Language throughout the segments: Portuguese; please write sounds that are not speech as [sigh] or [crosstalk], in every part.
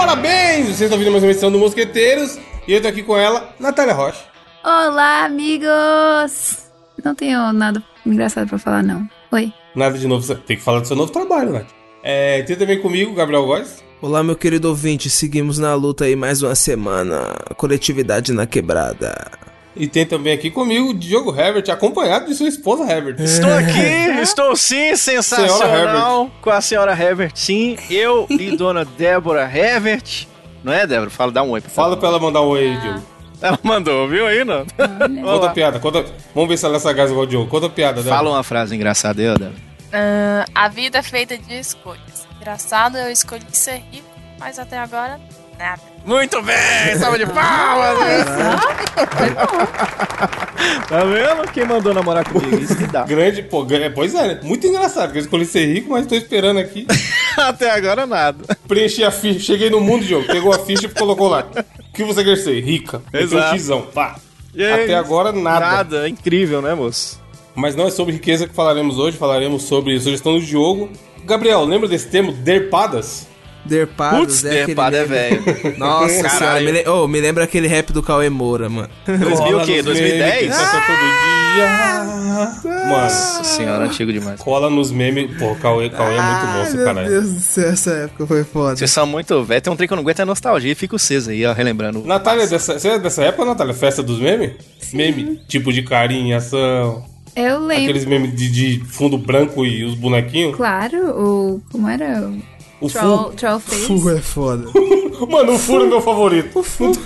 parabéns! Vocês estão ouvindo mais uma edição do Mosqueteiros e eu tô aqui com ela, Natália Rocha. Olá, amigos! Não tenho nada engraçado pra falar, não. Oi. Nada de novo, tem que falar do seu novo trabalho, Nath. É, tem também comigo, Gabriel Góes. Olá, meu querido ouvinte, seguimos na luta aí mais uma semana. Coletividade na quebrada. E tem também aqui comigo o Diogo Herbert, acompanhado de sua esposa Herbert. Estou aqui, [laughs] estou sim, sensacional com a senhora Herbert, sim. Eu e dona Débora Herbert. Não é, Débora? Fala, dá um oi. Por Fala pra ela mandar um oi aí, Diogo. Ela mandou, viu aí, não? Conta a piada, conta... Vamos ver se ela é sagaz igual o Diogo. Conta a piada, Débora. Fala uma frase engraçada aí, Débora. Ah, a vida é feita de escolhas. Engraçado, eu escolhi ser rico, mas até agora, nada. Muito bem, salva de palmas. tá vendo? Quem mandou namorar comigo? Isso que dá. Grande, pô, pois é, né? muito engraçado, porque eu escolhi ser rico, mas tô esperando aqui. [laughs] Até agora nada. Preenchi a ficha, cheguei no mundo, Diogo, pegou a ficha e colocou lá. O que você quer ser? Rica. Um Exato. xizão, pá. E aí, Até agora, nada. Nada, incrível, né, moço? Mas não é sobre riqueza que falaremos hoje, falaremos sobre sugestão do Diogo. Gabriel, lembra desse termo, derpadas? Derpados, Putz, é derpada é velho. Nossa Caralho. senhora, me, le- oh, me lembra aquele rap do Cauê Moura, mano. 2000 o quê? Cola nos 2010? memes, que passa todo dia. Mano, Nossa senhora, antigo demais. cola nos memes. Pô, Cauê, Cauê é muito bom, esse meu caralho. Deus do céu, essa época foi foda. Vocês são muito velhos. Tem um trem que eu não aguento, é nostalgia. Fica o Cês aí, ó, relembrando. Natália, dessa, você é dessa época, Natália? Festa dos memes? Meme, tipo de carinha, ação. Eu lembro. Aqueles memes de, de fundo branco e os bonequinhos. Claro, o. Como era? O Troll, Fu. troll Face. Fu é foda. [laughs] Mano, o Fu é meu favorito. O Fu. [laughs]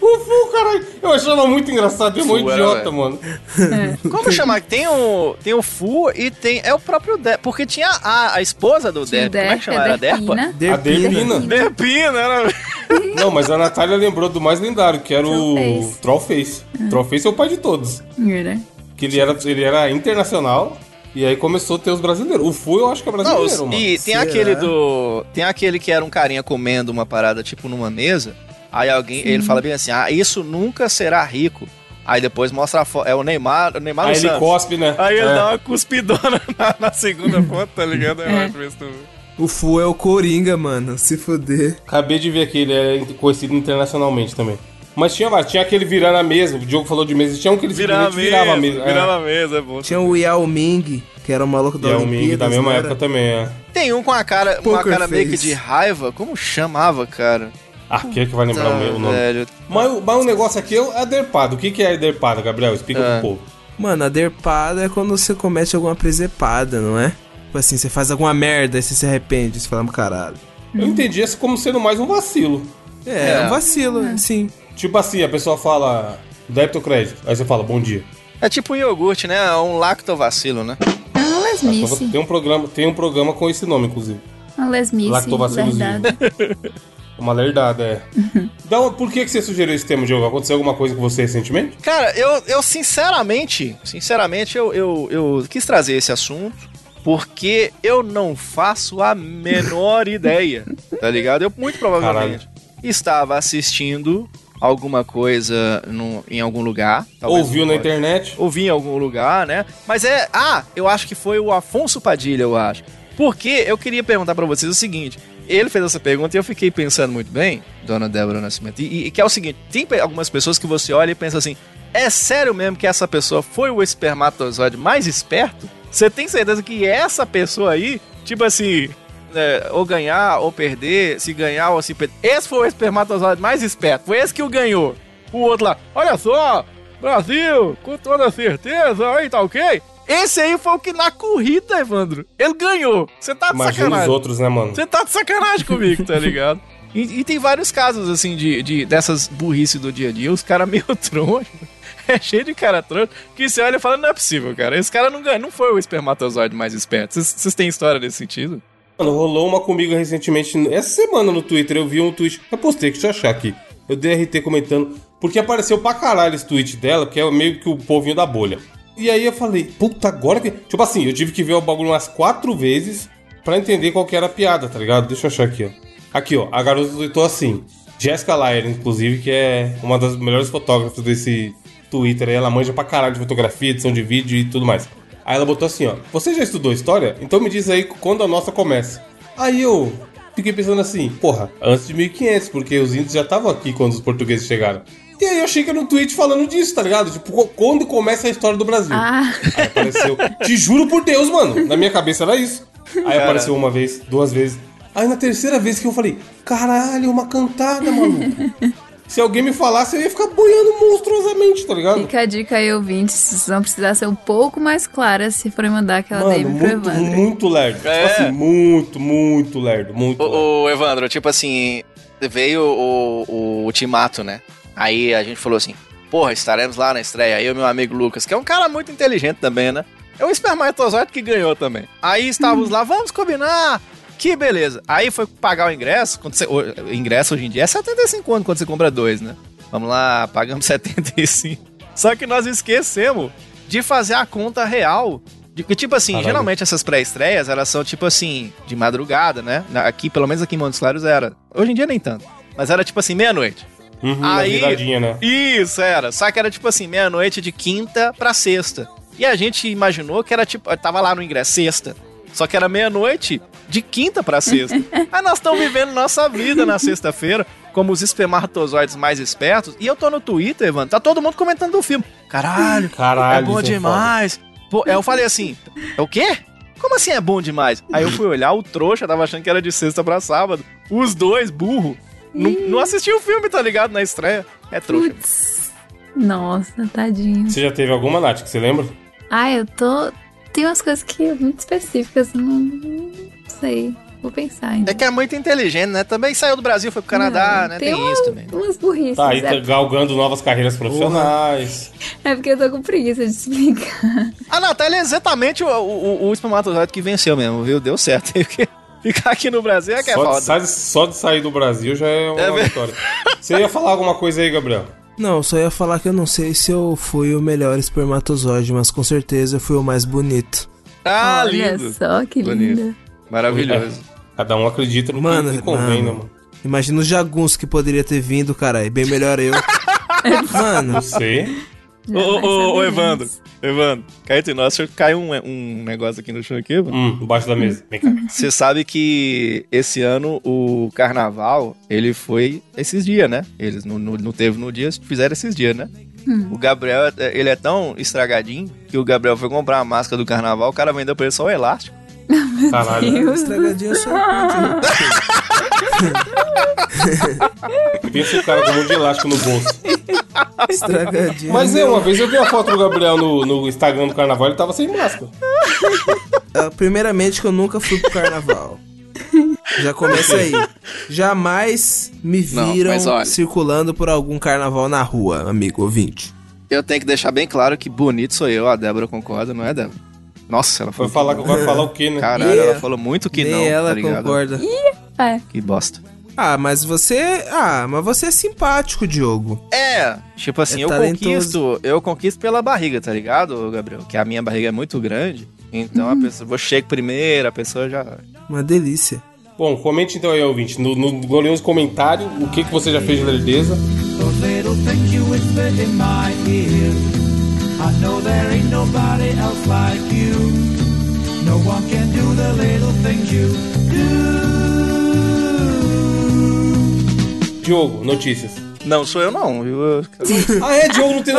o Fu, caralho. Eu achava muito engraçado. É um Fu era, idiota, velho. mano. Como chamar? Tem o, tem o Fu e tem. É o próprio Derp. Porque tinha a, a esposa do Tinha o Derp. Como é que chama? a Era Derpa? Derpina. A Derpina. Derpina, era. Não, mas a Natália lembrou do mais lendário, que era o Trollface. Trollface. Trollface é o pai de todos. Era. Que ele era, ele era internacional. E aí começou a ter os brasileiros. O Fu eu acho que é Não, brasileiro, os- mano. e tem Será? aquele do. Tem aquele que era um carinha comendo uma parada, tipo, numa mesa. Aí alguém. Ele fala bem assim: ah, isso nunca será rico. Aí depois mostra a foto. É o Neymar. O Neymar Aí ele Santos. cospe, né? Aí ele É. dá uma cuspidona [laughs] na, na segunda foto, tá ligado? Eu É. acho isso. O Fu é o Coringa, mano. Se fuder. Acabei de ver que ele é conhecido internacionalmente também. Mas tinha. Tinha aquele virando a mesa. O Diogo falou de mesa. Tinha um que ele Virar mesa. virava a mesa. Virava a mesa, é bom. Tinha o Yao Ming, que era o maluco da É. E é o Ming da mesma era? época também, é. Tem um com a cara, uma cara meio que de raiva. Como chamava, cara? Ah, quem é que vai lembrar o meu- nome? velho. Mas, o- mas o negócio aqui é a derpada. O que, que é a derpada, Gabriel? Explica É. pro povo. Mano, a derpada é quando você comete alguma presepada, não é? Tipo assim, você faz alguma merda e você se arrepende, você fala, caralho. Eu entendi isso como sendo mais um vacilo. É, É. um vacilo, sim. Tipo assim, a pessoa fala débito ou crédito. Aí você fala, bom dia. É tipo um iogurte, né? É um lactovacilo, né? É uma lesmice. Tem um programa, tem um programa com esse nome, inclusive. Uma lesmice. Lactobacilos verdade. [laughs] Uma lerdada, é. Então, por que, que você sugeriu esse tema, Diogo? Aconteceu alguma coisa com você recentemente? Cara, eu, eu sinceramente, sinceramente, eu, eu, eu quis trazer esse assunto porque eu não faço a menor [laughs] ideia, tá ligado? Eu muito provavelmente estava assistindo alguma coisa no- em algum lugar. Ouviu na internet? ouvi em algum lugar, né? Mas é. Ah, eu acho que foi o Afonso Padilha, eu acho. Porque eu queria perguntar pra vocês o seguinte. Ele fez essa pergunta e eu fiquei pensando muito bem, dona Débora Nascimento, e, e que é o seguinte: tem algumas pessoas que você olha e pensa assim, é sério mesmo que essa pessoa foi o espermatozoide mais esperto? Você tem certeza que essa pessoa aí, tipo assim, é, ou ganhar ou perder, se ganhar ou se perder, esse foi o espermatozoide mais esperto, foi esse que o ganhou. O outro lá, olha só, Brasil, com toda certeza, aí tá ok? Esse aí foi o que na corrida, Evandro, ele ganhou. Você tá de Imagina os sacanagem. outros, né, mano? Você tá de sacanagem comigo, tá ligado? [laughs] E, e tem vários casos, assim, de, de dessas burrice do dia a dia. Os caras meio [laughs] troncho. É cheio de cara troncho. Que você olha e fala, não é possível, cara. Esse cara não ganhou. Não foi o espermatozoide mais esperto. Vocês têm história nesse sentido? Mano, rolou uma comigo recentemente, essa semana no Twitter, eu vi um tweet, eu postei, deixa eu achar aqui. Eu dei RT comentando, porque apareceu pra caralho esse tweet dela, que é meio que o povinho da bolha. E aí eu falei, puta, agora que. Tipo assim, eu tive que ver o bagulho umas quatro vezes pra entender qual que era a piada, tá ligado? Deixa eu achar aqui, ó. Aqui, ó, a garota tweetou assim. Jessica Lyer, inclusive, que é uma das melhores fotógrafas desse Twitter ela manja pra caralho de fotografia, edição de vídeo e tudo mais. Aí ela botou assim, ó. Você já estudou história? Então me diz aí quando a nossa começa. Aí eu. fiquei pensando assim, porra, antes de 1500, porque os índios já estavam aqui quando os portugueses chegaram. E aí eu achei que era um tweet falando disso, tá ligado? Tipo, quando começa a história do Brasil. Ah, Aí apareceu. Te juro por Deus, mano. Na minha cabeça era isso. Aí apareceu uma vez, duas vezes. Aí na terceira vez que eu falei, caralho, uma cantada, maluco. Se alguém me falasse, eu ia ficar boiando monstruosamente, tá ligado? fica a dica aí, ouvintes. Vocês vão precisar ser um pouco mais claras se forem mandar aquela Mano, DM pro muito, Evandro. muito lerdo. É. Tipo assim, muito, muito lerdo. Muito lerdo. O, o Evandro, tipo assim, veio o, o Ultimato, né? Aí a gente falou assim, porra, estaremos lá na estreia. Aí o meu amigo Lucas, que é um cara muito inteligente também, né? É o espermatozoide que ganhou também. Aí estávamos lá, vamos combinar. Que beleza. Aí foi pagar o ingresso. Quando você, o ingresso hoje em dia é 75 anos quando você compra dois, né? Vamos lá, pagamos [laughs] 75. Só que nós esquecemos de fazer a conta real. De que, tipo assim, Caralho. geralmente essas pré-estreias, elas são, tipo assim, de madrugada, né? Aqui, pelo menos aqui em Montes Claros era. Hoje em dia nem tanto. Mas era, tipo assim, meia-noite. Uhum, Aí- né? Isso, era. Só que era, tipo assim, meia-noite de quinta pra sexta. E a gente imaginou que era, tipo, tava lá no ingresso, sexta. Só que era meia-noite de quinta pra sexta. [laughs] Aí nós estamos vivendo nossa vida na sexta-feira, como os espermatozoides mais espertos. E eu tô no Twitter, Evandro, tá todo mundo comentando do filme. Caralho, Caralho, é bom é demais. Pô, aí eu falei assim, é o quê? Como assim é bom demais? Aí eu fui olhar, o trouxa tava achando que era de sexta pra sábado. Os dois, burro, não, não assistiu o filme, tá ligado? Na estreia. É trouxa. Putz. Nossa, tadinho. Você já teve alguma, Nath, que você lembra? Ah, eu tô. Tem umas coisas que muito específicas, não, não sei. Vou pensar ainda. É que é muito inteligente, né? Também saiu do Brasil, foi pro Canadá, Não, né? tem Tem, uma- isso também. Umas burrices. Tá aí é, galgando novas carreiras profissionais. é porque eu tô com preguiça de explicar. A Natália é exatamente o, o, o espermatozoide que venceu mesmo, viu? Deu certo. [laughs] Ficar aqui no Brasil é que é Só de, foda. sai- só de sair do Brasil já é uma É vitória. Você ia falar alguma coisa aí, Gabriel? Não, só ia falar que eu não sei se eu fui o melhor espermatozoide, mas com certeza eu fui o mais bonito. Ah, Olha lindo. só que Bonito. linda. Maravilhoso. Cada um acredita no Mano, que, convém, mano. né, mano? Imagina os jagunços que poderia ter vindo, caralho. Bem melhor eu. [laughs] Mano, Você. Ô, Jamais ô, ô, saberemos. Evandro. Evandro, cai entre nós, se caiu um, um negócio aqui no chão aqui, mano. Hum, embaixo da mesa. Vem cá. [laughs] Você sabe que esse ano o carnaval, ele foi esses dias, né? Eles não, não, não teve no dia, fizeram esses dias, né? O Gabriel, ele é tão estragadinho que o Gabriel foi comprar a máscara do carnaval, o cara vendeu pra ele só o elástico. Caralho. estragadinho só. Pensa o cara com um monte de elástico no bolso. Estragadinho. Mas é, uma vez eu vi a foto do Gabriel no, no Instagram do carnaval, ele tava sem máscara. Ah, Primeiramente que eu nunca fui pro carnaval. Já começa aí. Jamais me Não, viram olha. circulando por algum carnaval na rua, amigo ouvinte. Eu tenho que deixar bem claro que bonito sou eu, a Débora concorda, não é, Débora? Nossa, ela Vai falou. falar, vai falar o quê, né? Caralho, ela falou muito que Nem não, ela tá ligado? concorda. É. Que bosta. Ah, mas você. Ah, mas você é simpático, Diogo. É, tipo assim, É eu talentoso. conquisto, eu conquisto pela barriga, tá ligado, Gabriel? Que a minha barriga é muito grande. Então a pessoa, vou chego primeiro, a pessoa já. Uma delícia. Bom, comente então aí, ouvinte, no, no glorioso comentário, o que, que você já fez de lerdeza. There ain't nobody else like you. No one can do the little things you do. Diogo, notícias. Não, sou eu não, viu? Eu- Ah, é, Diogo não tem.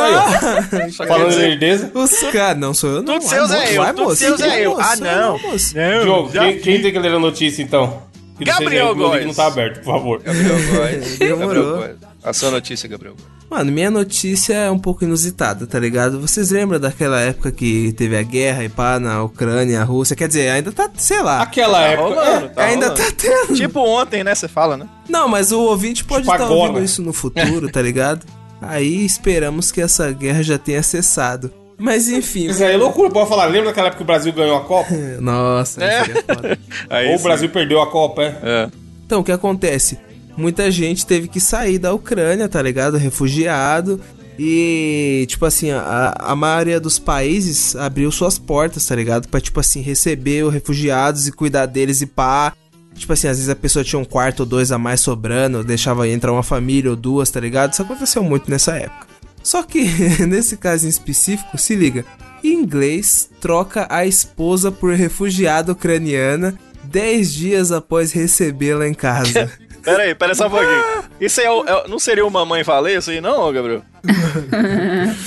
Só quer Falando lerdeza. Os caras, não sou eu, não. Tudo seus é eu, vai, tudo moço. seus é Vai, eu. Ah, não. moço. Diogo, quem, quem tem que ler a notícia então? Que não Gabriel Góes. não tá aberto, por favor. Gabriel Góes. [laughs] Gabriel Góes. A sua notícia, Gabriel. Mano, minha notícia é um pouco inusitada, tá ligado? Vocês lembram daquela época que teve a guerra e pá na Ucrânia, a Rússia? Quer dizer, ainda tá, sei lá. Aquela Tá época. rolando, é, tá ainda rolando. tá tendo. Tipo ontem, né? Você fala, né? Não, mas o ouvinte pode Tipo estar agora. ouvindo isso no futuro, tá ligado? Aí esperamos que essa guerra já tenha cessado. Mas enfim. Isso aí é loucura, pode falar. Lembra daquela época que o Brasil ganhou a Copa? [laughs] Nossa, É. [laughs] Aí Ou o. Brasil perdeu a Copa, é? É. Então, o que acontece? Muita gente teve que sair da Ucrânia, tá ligado? Refugiado. E, tipo assim, a, a maioria dos países abriu suas portas, tá ligado? Pra, tipo assim, receber os refugiados e cuidar deles e pá. Tipo assim, às vezes a pessoa tinha um quarto ou dois a mais sobrando, deixava entrar uma família ou duas, tá ligado? Isso aconteceu muito nessa época. Só que, [laughs] nesse caso em específico, se liga. Inglês troca a esposa por refugiada ucraniana 10 dias após recebê-la em casa. [laughs] Pera aí, pera só um pouquinho. Isso aí é, o- é- não seria uma mãe falei isso aí, não, Gabriel?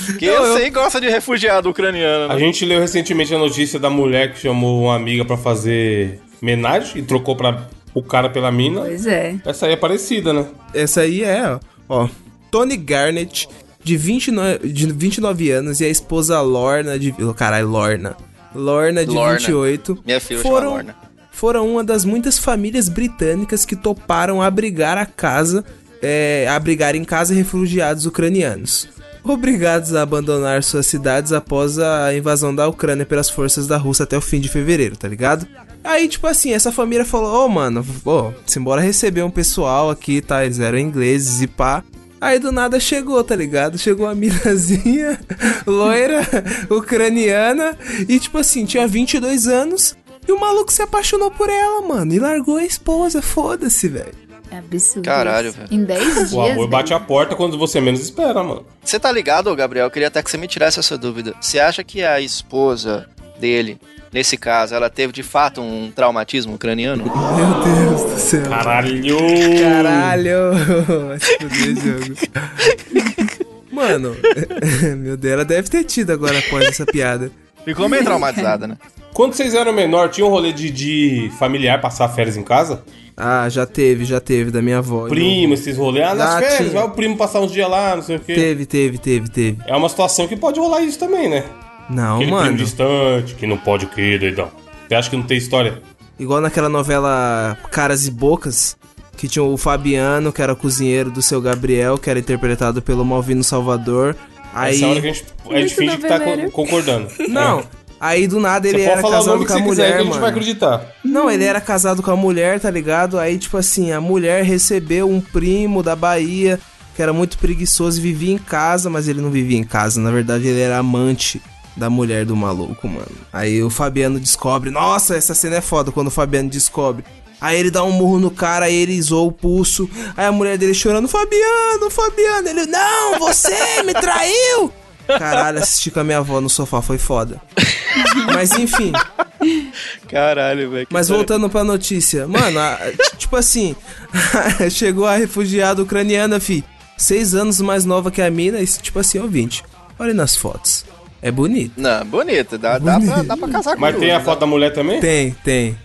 Porque esse aí gosta de refugiado ucraniano, né? A gente leu recentemente a notícia da mulher que chamou uma amiga pra fazer homenagem e trocou pra, o cara pela mina. Pois é. Essa aí é parecida, né? Essa aí é, ó. ó Tony Garnett, de, 29 de 29 anos, e a esposa Lorna, de. Caralho, Lorna. Lorna, de Lorna. 28. Minha filha chama foram, Lorna. Foram uma das muitas famílias britânicas que toparam abrigar a casa, é, abrigar em casa refugiados ucranianos. Obrigados a abandonar suas cidades após a invasão da Ucrânia pelas forças da Rússia até o fim de fevereiro, tá ligado? Aí, tipo assim, essa família falou: Ô, mano, ô, simbora receber um pessoal aqui, tá? Eles eram ingleses e pá. Aí do nada chegou, tá ligado? Chegou a [laughs] minazinha, loira, ucraniana, e tipo assim, tinha 22 anos, e o maluco se apaixonou por ela, mano, e largou a esposa, foda-se, velho. É absurdo. Caralho, velho. Em 10 dias. O amor velho. bate a porta quando você menos espera, mano. Você tá ligado, Gabriel? Eu queria até que você me tirasse essa dúvida. Você acha que a esposa dele, nesse caso, ela teve de fato um traumatismo ucraniano? Meu Deus do céu. Caralho! Caralho! Jogo. Mano, [laughs] meu Deus, ela deve ter tido agora após essa piada. Ficou meio traumatizada, né? Quando vocês eram menor, tinha um rolê de, de familiar passar férias em casa? Ah, já teve, já teve, da minha avó. Primo, esses rolês. Ah, nas Ah, férias, tinha. vai o primo passar uns dias lá, não sei o quê. Teve, teve, teve, teve. É uma situação que pode rolar isso também, né? Não, Aquele mano. primo distante, que não pode o quê, doidão? Você acha que não tem história? Igual naquela novela Caras e Bocas, que tinha o Fabiano, que era cozinheiro do seu Gabriel, que era interpretado pelo Malvino Salvador. Aí. Essa hora que a gente, a gente finge que tá co- concordando. Não, É. aí do nada ele era casado com a você quiser mulher, que a gente mano. vai acreditar. Não, ele era casado com a mulher, tá ligado? Aí, tipo assim, a mulher recebeu um primo da Bahia, que era muito preguiçoso e vivia em casa, mas ele não vivia em casa. Na verdade, ele era amante da mulher do maluco, mano. Aí o Fabiano descobre. Nossa, essa cena é foda quando o Fabiano descobre. Aí ele dá um murro no cara, aí ele zoou o pulso. Aí a mulher dele chorando: Fabiano, Fabiano. Ele: Não, você me traiu! Caralho, assistir com a minha avó no sofá foi foda. Mas enfim. Caralho, velho. Mas voltando pra notícia, mano, a- tipo assim, [laughs] chegou a refugiada ucraniana, fi, seis anos mais nova que a mina, e tipo assim, ouvinte, olha nas fotos. É bonito. Não, bonita. Dá, dá, pra, dá pra casar com Mas tem a dá. foto da mulher também? Tem, tem.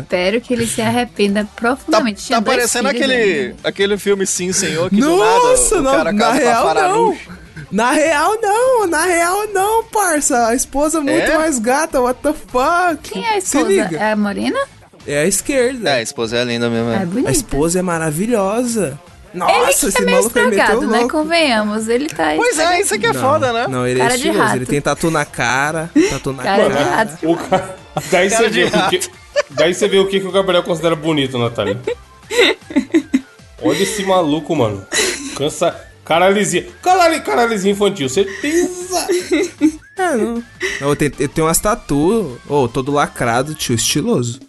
Espero que ele se arrependa Tá, profundamente. Tá dois parecendo aquele, ainda. aquele filme Sim, Senhor, que Nossa, do nada o não, cara na casa com a real não. Na real não, na real não, parça. A esposa é muito É? mais gata, what the fuck? Quem é a Se esposa? liga. É a Morena? É a esquerda. É, a esposa é linda mesmo. É, É. bonita. a esposa é maravilhosa. Nossa, ele que esse é meio maluco é estragado, né? Convenhamos. Ele tá Pois é, isso aqui é Não, foda, né? Não, ele Cara é de estiloso. rato. Ele tem tatu na cara, tatu na Cara de cara. rato. O ca- Daí Cara você de vê o que... Daí você vê o que, que o Gabriel considera bonito, Natália. [laughs] Olha esse maluco, mano. Cansa. Caralizinha. Carali... Caralizinha infantil, certeza. [laughs] Ah, não. Eu tenho, eu tenho umas tatu, ô, todo lacrado, tio, estiloso.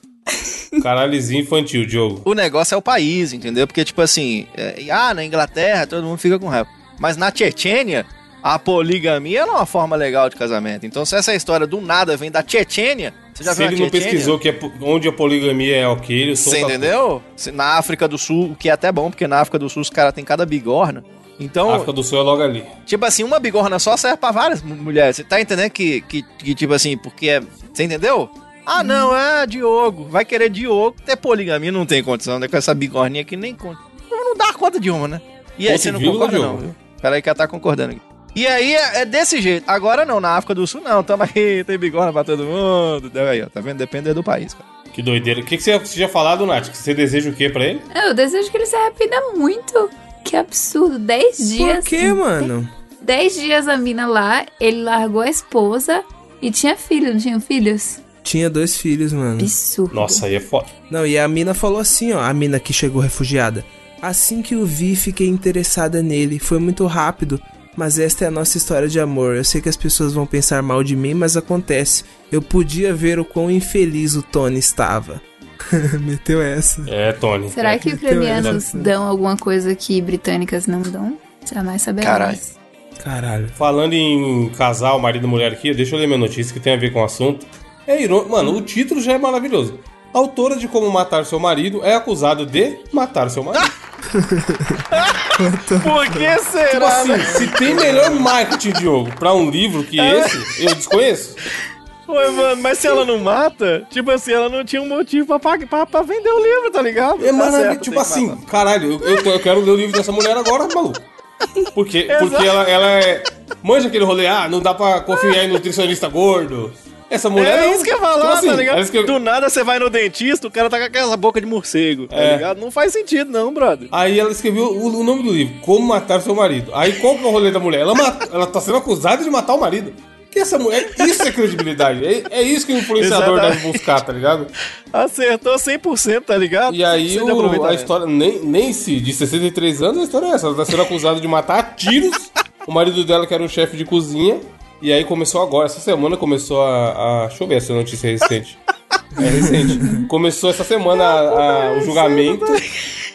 Caralizinha infantil, Diogo. O negócio é o país, entendeu? Porque, tipo assim, é, ah, na Inglaterra todo mundo fica com raiva. Mas na Chechênia, a poligamia não é uma forma legal de casamento. Então, se essa história do nada vem da Chechênia, você já Se viu ele não pesquisou que é onde a poligamia é ok, ele Você entendeu? Se- Na África do Sul, o que é até bom, porque na África do Sul os caras têm cada bigorna. Então, A África do Sul é logo ali. tipo assim, uma bigorna só serve pra várias mu- mulheres. Você tá entendendo que, que, que, tipo assim, porque é. Você entendeu? Ah, não, é Diogo. Vai querer Diogo ter poligamia, não tem condição, né? Com essa bigorninha aqui nem conta. Não dá conta de uma, né? E aí, Ponto você não concorda, não, viu? Peraí que ela tá concordando aqui. E aí é, é desse jeito. Agora não, na África do Sul não. Tamo aí, [laughs] tem bigorna pra todo mundo. Aí, ó, tá vendo? Depende do país, cara. Que doideira. O que, que você você tinha falado, Nath? Que você deseja o quê pra ele? Eu desejo que ele se arrependa muito. Que absurdo. Dez dias. Por que, mano? Dez dias a mina lá, ele largou a esposa e tinha filho, não tinha filhos? Tinha dois filhos, mano. Absurdo. Nossa, aí é foda. Não, e a mina falou assim, ó, a mina que chegou refugiada. Assim que o vi, fiquei interessada nele. Foi muito rápido, mas esta é a nossa história de amor. Eu sei que as pessoas vão pensar mal de mim, mas acontece. Eu podia ver o quão infeliz o Tony estava. [laughs] Meteu essa. É, Tony. Será que então, ucranianos é. dão alguma coisa que britânicas não dão? Jamais saberemos. Caralho. Caralho. Falando em casal, marido e mulher aqui, deixa eu ler minha notícia que tem a ver com o assunto. É irônico. Mano, o título já é maravilhoso. A autora de Como Matar Seu Marido é acusada de matar seu marido. [laughs] Por que Tipo será? assim, se tem melhor marketing, Diogo, pra um livro que esse, eu desconheço. Mano, mas se ela não mata, tipo assim, ela não tinha um motivo pra, pra, pra vender o livro, tá ligado? É Tá maravilhoso. certo, Tipo assim, matar. caralho, eu, eu, eu quero ler o livro dessa mulher agora, maluco. Porque, [laughs] porque ela, ela é. Manja aquele rolê, ah, não dá pra confiar em nutricionista gordo. Essa mulher. É não. isso que eu ia falar, Tipo assim, tá ligado? é eu- Do nada você vai no dentista, o cara tá com aquela boca de morcego, tá É. ligado? Não faz sentido, não, brother. Aí ela escreveu o, o nome do livro, Como Matar Seu Marido. Aí qual que é o rolê da mulher? Ela, mata- ela tá sendo acusada de matar o marido. Que essa mulher, isso é credibilidade. É, é isso que o influenciador Exatamente. deve buscar, tá ligado? Acertou 100%, tá ligado? E aí o- a história, nem, nem se de 63 anos, a história é essa. Ela tá sendo acusada de matar a tiros o marido dela, que era um chefe de cozinha. E aí começou agora, essa semana começou a. a deixa eu ver essa notícia recente. É recente. Começou essa semana a- a- o julgamento.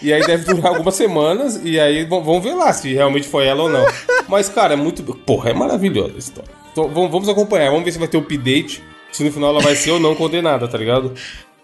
E aí deve durar algumas semanas. E aí vamos ver lá se realmente foi ela ou não. Mas, cara, é muito. Porra, é maravilhosa a história. Vamos, vamos acompanhar, vamos ver se vai ter o update. Se no final ela vai ser ou não condenada, tá ligado?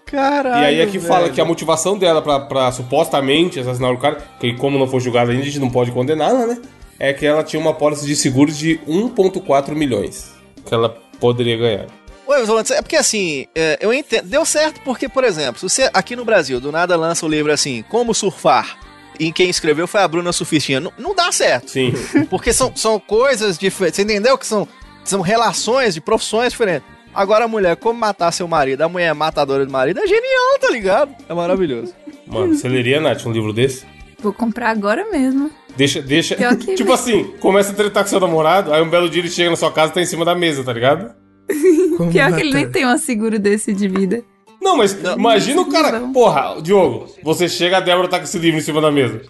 Caralho, E aí aqui velho. fala que a motivação dela pra, pra supostamente assassinar o cara, que como não foi julgada ainda, a gente não pode condená-la, né? É que ela tinha uma pólice de seguros de 1,4 milhões que ela poderia ganhar. Ué, mas, é porque assim, é, eu entendo. Deu certo porque, por exemplo, se você aqui no Brasil do nada lança o livro assim, Como Surfar, e quem escreveu foi a Bruna Surfistinha, não, não dá certo. Sim. Porque são, são coisas diferentes. Você entendeu que são, são relações de profissões diferentes. Agora a mulher, como matar seu marido, a mulher é matadora do marido, é genial, tá ligado? É maravilhoso. Mano, você leria, Nath, um livro desse? Vou comprar agora mesmo. Deixa, deixa. Tipo assim, começa a tretar com seu namorado, aí um belo dia ele chega na sua casa e tá em cima da mesa, tá ligado? Como [laughs] Pior matar? que ele nem tem um seguro desse de vida. Não, mas imagina o cara. Não. Porra, Diogo, você chega, a Débora tá com esse livro em cima da mesa.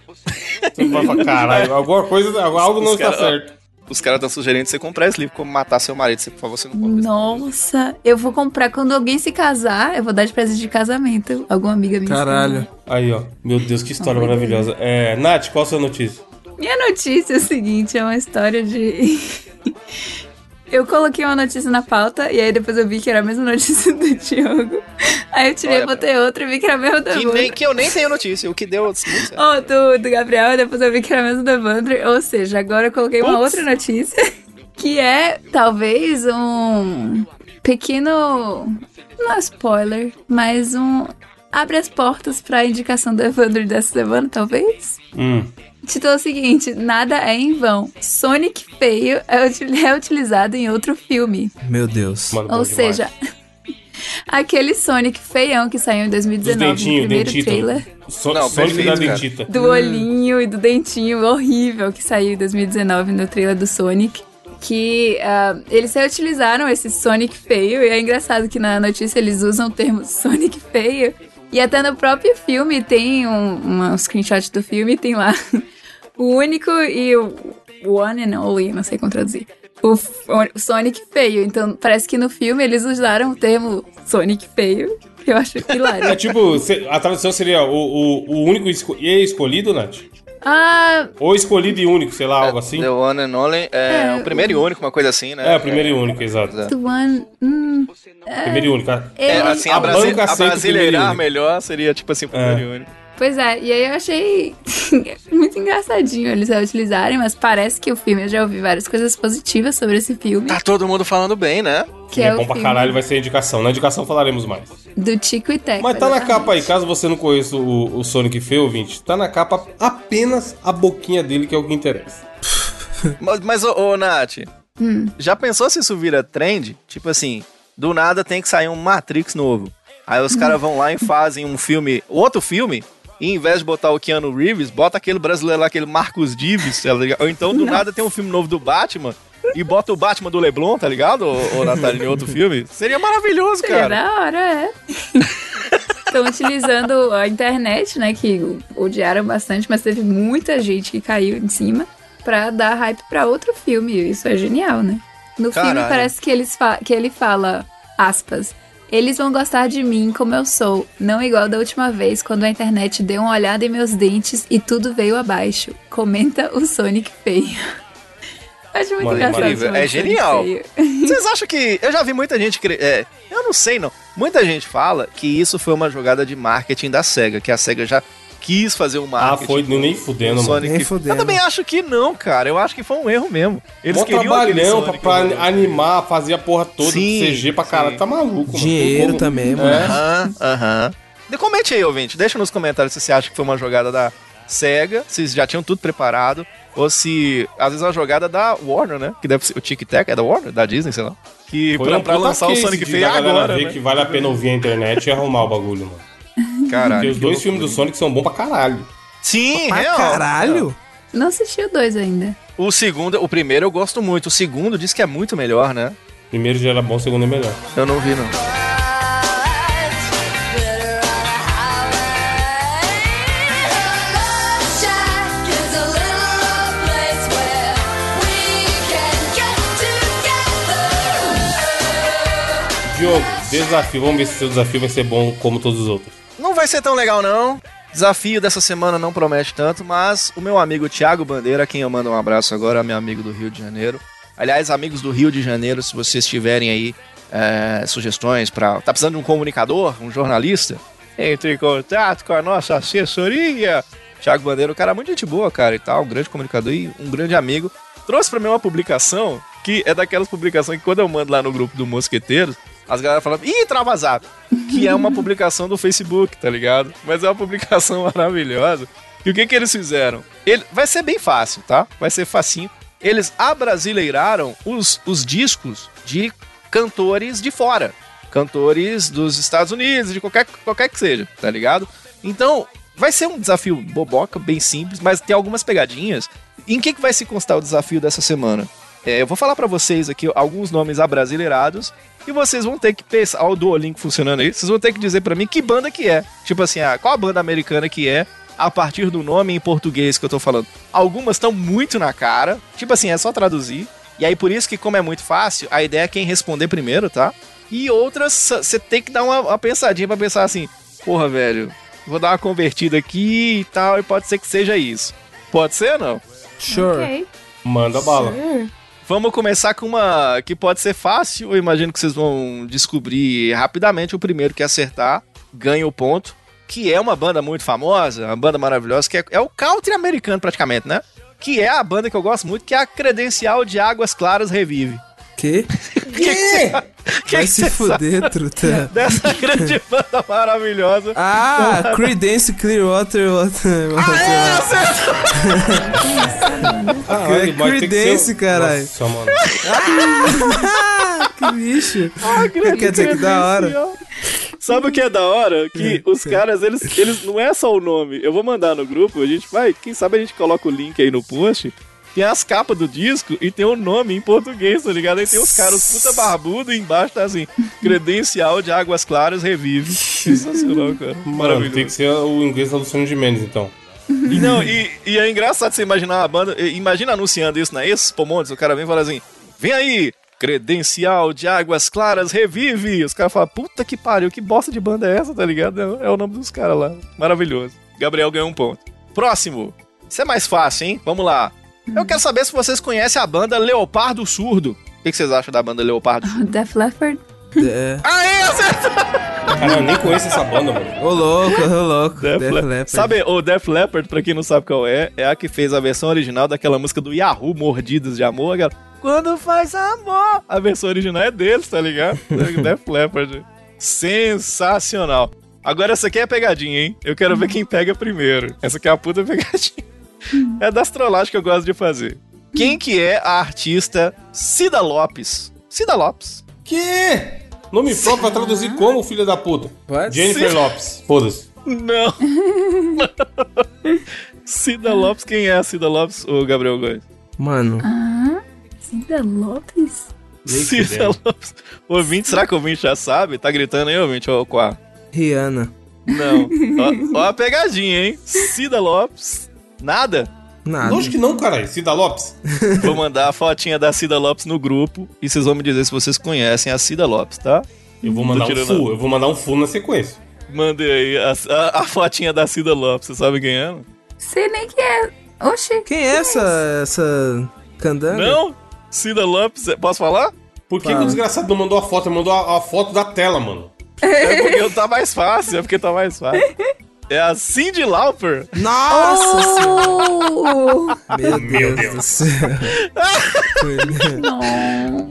Você vai falar, caralho, alguma coisa, algo não está cara- certo. Os caras estão sugerindo você comprar esse livro, Como Matar Seu Marido. Você, por favor, você não compra Nossa, eu vou comprar quando alguém se casar, eu vou dar de presente de casamento. Alguma amiga minha. Caralho. Aí, ó. Meu Deus, que história maravilhosa. É, Nath, qual a sua notícia? Minha notícia é o seguinte, é uma história de... Eu coloquei uma notícia na pauta e aí depois eu vi que era a mesma notícia do [laughs] Diogo. Aí eu tirei, Olha, botei outra e vi que era a mesma do Que, nem, que eu nem tenho notícia, o que deu muito certo. Ó, do, do Gabriel, e depois eu vi que era a mesma do Evandro. Ou seja, agora eu coloquei uma outra notícia [laughs] que é talvez um pequeno. Não é spoiler, mas um. Abre as portas pra indicação do Evandro dessa semana, talvez? Hum. Título é o seguinte: Nada é em vão. Sonic feio é util- é utilizado em outro filme. Meu Deus. Mano, Ou seja, [laughs] aquele Sonic feião que saiu em Dos 2019 no dentinhos, primeiro dentito. trailer. So, Não, Sonic perfeito, da dentita. do olhinho e do dentinho horrível que saiu em 2019 no trailer do Sonic. Que ah, eles reutilizaram esse Sonic feio, e é engraçado que na notícia eles usam o termo [laughs] Sonic feio. E até no próprio filme tem um, um screenshot do filme, tem lá o único e o one and only, não sei como traduzir. O, o Sonic feio. Então parece que no filme eles usaram o termo Sonic feio. que Eu acho hilário. [laughs] É tipo, a tradução seria o, o, o único esco e escolhido, Nath? Ah, Ou escolhido e único, sei lá, algo assim. The One and Only é, É, o primeiro e único, uma coisa assim, né? É, o primeiro e único, exato. the one. Hum, Primeiro e único. cara. É, eu- assim, a, A Brasi a brasileirar melhor seria tipo assim, o primeiro e único. Pois é, e aí eu achei [laughs] muito engraçadinho eles utilizarem, mas parece que o filme, eu já ouvi várias coisas positivas sobre esse filme, Tá todo mundo falando bem, né? que é, é, bom pra caralho, vai ser indicação. Na indicação falaremos mais. do Tico e Teco. Mas tá na exatamente. capa aí, caso você não conheça o, o Sonic feio, ouvinte, tá na capa apenas a boquinha dele, que é o que interessa. [laughs] Mas, mas ô, ô Nath, já pensou se isso vira trend? Tipo assim, do nada tem que sair um Matrix novo. Aí os caras vão lá e fazem um filme, outro filme, e em vez de botar o Keanu Reeves, bota aquele brasileiro lá, aquele Marcos Dives, tá ligado? Ou então do nada tem um filme novo do Batman e bota o Batman do Leblon, tá ligado? Ô, ô Natália, em outro filme. Seria maravilhoso, Seria cara. da hora, é. [laughs] Estão utilizando a internet, né, que odiaram bastante, mas teve muita gente que caiu em cima pra dar hype pra outro filme. Isso é genial, né? No filme Caralho. parece que, eles que ele fala, aspas, eles vão gostar de mim como eu sou, não igual da última vez quando a internet deu uma olhada em meus dentes e tudo veio abaixo. Comenta o Sonic feio. [laughs] Acho muito Mano, engraçado. É genial. feio. [laughs] Vocês acham que. Eu já vi muita gente. cre- É, eu não sei, não. Muita gente fala que isso foi uma jogada de marketing da SEGA, que a SEGA já quis fazer um Ah, marketing. foi com- nem fudendo, mano. Sonic. Nem fudendo. Eu também acho que não, cara. Eu acho que foi um erro mesmo. Eles Mó queriam trabalhão pra, Sonic, pra animar, fazer a porra toda Sim, CG pra caralho. Tá maluco, mano. Dinheiro Como- também, mano. É. Aham, aham. De- Comente aí, ouvinte. Deixa nos comentários se você acha que foi uma jogada da SEGA, se já tinham tudo preparado, ou se às vezes é uma jogada da Warner, né? Que deve ser o Tic Tac, é da Warner? Da Disney, sei lá. Que Foi pra, um pra lançar o Sonic feio agora, ver né? que vale a pena ouvir a internet e arrumar o bagulho, mano. Caralho. Porque os dois filmes do Sonic são bons pra caralho. Sim, Pra real. caralho? Não assisti o dois ainda. O segundo, o primeiro eu gosto muito. O segundo diz que é muito melhor, né? Primeiro já era bom, o segundo é melhor. Eu não vi, não. Diogo, desafio. Vamos ver se seu desafio vai ser bom como todos os outros. Não vai ser tão legal, não. Desafio dessa semana não promete tanto, mas o meu amigo Thiago Bandeira, quem eu mando um abraço agora, meu amigo do Rio de Janeiro. Aliás, amigos do Rio de Janeiro, se vocês tiverem aí é, sugestões para. Tá precisando de um comunicador, um jornalista? Entre em contato com a nossa assessoria. Thiago Bandeira, um cara muito gente boa, cara, e tal, um grande comunicador e um grande amigo. Trouxe pra mim uma publicação que é daquelas publicações que quando eu mando lá no grupo do Mosqueteiros, as galera falam, ih, trava zap. Que é uma publicação do Facebook, tá ligado? Mas é uma publicação [laughs] maravilhosa. E o que que eles fizeram? Ele, vai ser bem fácil, tá? Vai ser facinho. Eles abrasileiraram os, os discos de cantores de fora. Cantores dos Estados Unidos, de qualquer, qualquer que seja, tá ligado? Então, vai ser um desafio boboca, bem simples, mas tem algumas pegadinhas. Em que, que vai se constar o desafio dessa semana? É, eu vou falar pra vocês aqui alguns nomes abrasileirados e vocês vão ter que pensar, ó, o Duolingo funcionando aí, vocês vão ter que dizer pra mim que banda que é. Tipo assim, ah, qual a banda americana que é a partir do nome em português que eu tô falando. Algumas estão muito na cara, tipo assim, é só traduzir. E aí por isso que como é muito fácil, a ideia é quem responder primeiro, tá? E outras você tem que dar uma, uma pensadinha pra pensar assim, porra, velho, vou dar uma convertida aqui e tal, e pode ser que seja isso. Pode ser ou não? Sure. Ok. Manda bala. Vamos começar com uma que pode ser fácil. Eu imagino que vocês vão descobrir rapidamente. O primeiro que acertar ganha o ponto. Que é uma banda muito famosa, uma banda maravilhosa, que é, é o country americano praticamente, né? Que é a banda que eu gosto muito, que é a Credencial de Águas Claras Revive. [laughs] Que? Que Vai que se você fuder, truta. Dessa grande [laughs] banda maravilhosa. Ah, [laughs] Creedence Clearwater Water. Caralho, É mas tem que Creedence, ser- caralho. Nossa, mano. que bicho. Quer dizer que da hora. Sabe o que é da hora? Que os caras, eles, eles não é só o nome. Eu vou mandar no grupo, a gente vai, quem sabe a gente coloca o link aí no post. Tem as capas do disco e tem o nome em português, tá ligado? Aí tem os caras puta barbudo e embaixo tá assim, credencial de Águas Claras revive. [laughs] Sensacional, cara. Mano, Maravilhoso. tem que ser o inglês da Luciano de Mendes, então. E, não, e, e é engraçado você imaginar uma banda. Imagina anunciando isso na Expo Montes, o cara vem e fala assim: vem aí, credencial de Águas Claras revive. Os caras falam: puta que pariu, que bosta de banda é essa, tá ligado? É, é o nome dos caras lá. Maravilhoso. Gabriel ganhou um ponto. Próximo. Isso é mais fácil, hein? Vamos lá. Eu quero saber se vocês conhecem a banda Leopardo Surdo. O que que vocês acham da banda Leopardo Surdo? [laughs] Def Leppard. É. Aê, acertou! Cara, eu nem conheço essa banda, mano. Ô louco, ô louco. Def Def Leppard. Leppard. Sabe, o Def Leppard, pra quem não sabe qual é, é a que fez a versão original daquela música do Yahoo, Mordidas de Amor. Aquela, Quando faz amor. A versão original é deles, tá ligado? [laughs] Def Leppard. Sensacional. Agora essa aqui é pegadinha, hein? Eu quero ver quem pega primeiro. Essa aqui é a puta pegadinha. É das trollagens que eu gosto de fazer. Quem que é a artista Cida Lopes? Cida Lopes. Que? Nome próprio vai traduzir como, filho da puta? What? Jennifer Sim. Lopes. Foda-se. Não. [laughs] Cida Lopes, quem é a Cida Lopes, o Gabriel Góes? Mano, Ah, Cida Lopes? Cida. Lopes. O ouvinte, será que o ouvinte já sabe? Tá gritando aí, ouvinte, ó, Quá. Rihanna. Não. ó, ó a pegadinha, hein? Cida Lopes. Nada? Nada. Lógico que não, caralho. Cida Lopes. [laughs] Vou mandar a fotinha da Cida Lopes no grupo e vocês vão me dizer se vocês conhecem a Cida Lopes, tá? Eu vou mandar um full. Eu vou mandar um full na sequência. Mandei aí a, a- a fotinha da Cida Lopes, você sabe quem é? Sei nem quem é. Oxi. Quem é essa, essa candanga? Não? Cida Lopes, posso falar? Por que, que o desgraçado não mandou a foto? Ele mandou a, a foto da tela, mano. É porque tá mais fácil, é porque tá mais fácil. [laughs] É a Cindy Lauper. Nossa senhora. Oh, Meu, Meu Deus, do céu.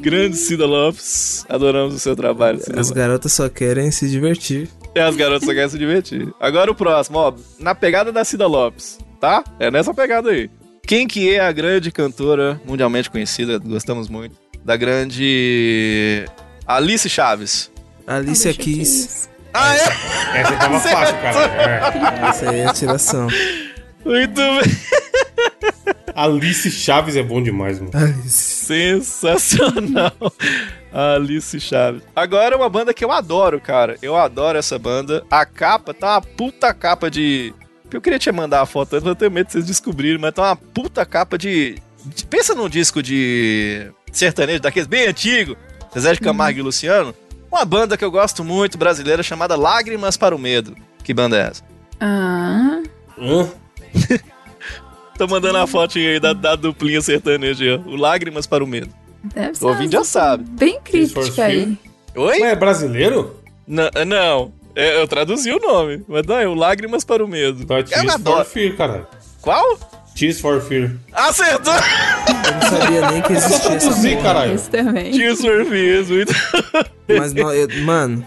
Grande Cida Lopes. Adoramos o seu trabalho, Cida As Lopes. garotas só querem se divertir. E as garotas só querem se divertir. Agora o próximo, ó. Na pegada da Cida Lopes, tá? É nessa pegada aí. Quem que é a grande cantora mundialmente conhecida, gostamos muito, da grande Alice Chaves? Alicia Deixa eu Keys. Ah, é? Essa tava fácil, cara. Essa aí é tiração. Muito bem. É. Alice Chaves é bom demais, mano. Alice. Sensacional. Alice Chaves. Agora uma banda que eu adoro, cara. Eu adoro essa banda. A capa tá uma puta capa de. Eu queria te mandar a foto antes, mas eu tenho medo de vocês descobrirem, mas tá uma puta capa de. Pensa num disco de sertanejo, daqueles bem antigo, Zezé de Camargo e Luciano. Uma banda que eu gosto muito, brasileira, chamada Lágrimas para o Medo. Que banda é essa? Ah, Hã? [laughs] Tô mandando a fotinha aí da, da duplinha sertaneja. O Lágrimas para o Medo. deve ser O ouvinte já sabe. bem for crítica aí. Oi? Ué, é brasileiro? N- não, é, eu traduzi o nome, mas não, é o Lágrimas para o Medo. Tá, eu Tears for adoro. Fear, caralho. Qual? Tears for Fear. Acertou! Eu não sabia nem que existia essa traduzir, porra. caralho. Esse também. Fears, muito. Mas, não, eu- mano,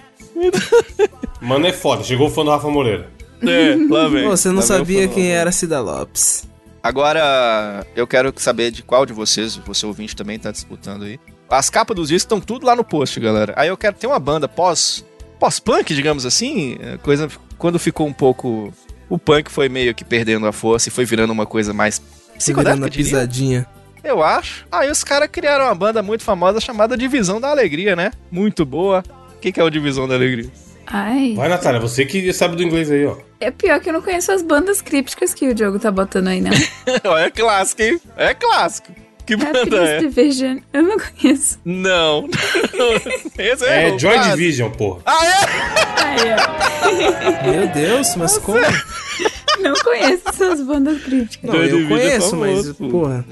Mano, é foda. Chegou o fã do Rafa Moreira. É, lá vem. pô, você não Lá vem o sabia fã. quem era Cida Lopes. Agora, eu quero saber de qual de vocês, você ouvinte também tá disputando aí. As capas dos discos estão tudo lá no post, galera. Aí eu quero ter uma banda pós pós-punk, digamos assim, é, coisa quando ficou um pouco o punk foi meio que perdendo a força e foi virando uma coisa mais Se virando psicodélica, a eu diria. pisadinha. Eu acho. Aí os caras criaram uma banda muito famosa chamada Divisão da Alegria, né? Muito boa. O que, que é o Divisão da Alegria? Ai, Vai, Natália, você que sabe do inglês aí, ó. é pior que eu não conheço as bandas crípticas que o Diogo tá botando aí, não. Ó, [laughs] é clássico, hein? É clássico. Que É banda é? Division. Eu não conheço. Não. [laughs] Esse é, É Joy. Division, porra. Ah, é? Ai, Meu Deus, mas como? Eu não conheço essas bandas críticas. Não, Joy eu conheço, famoso, mas, porra.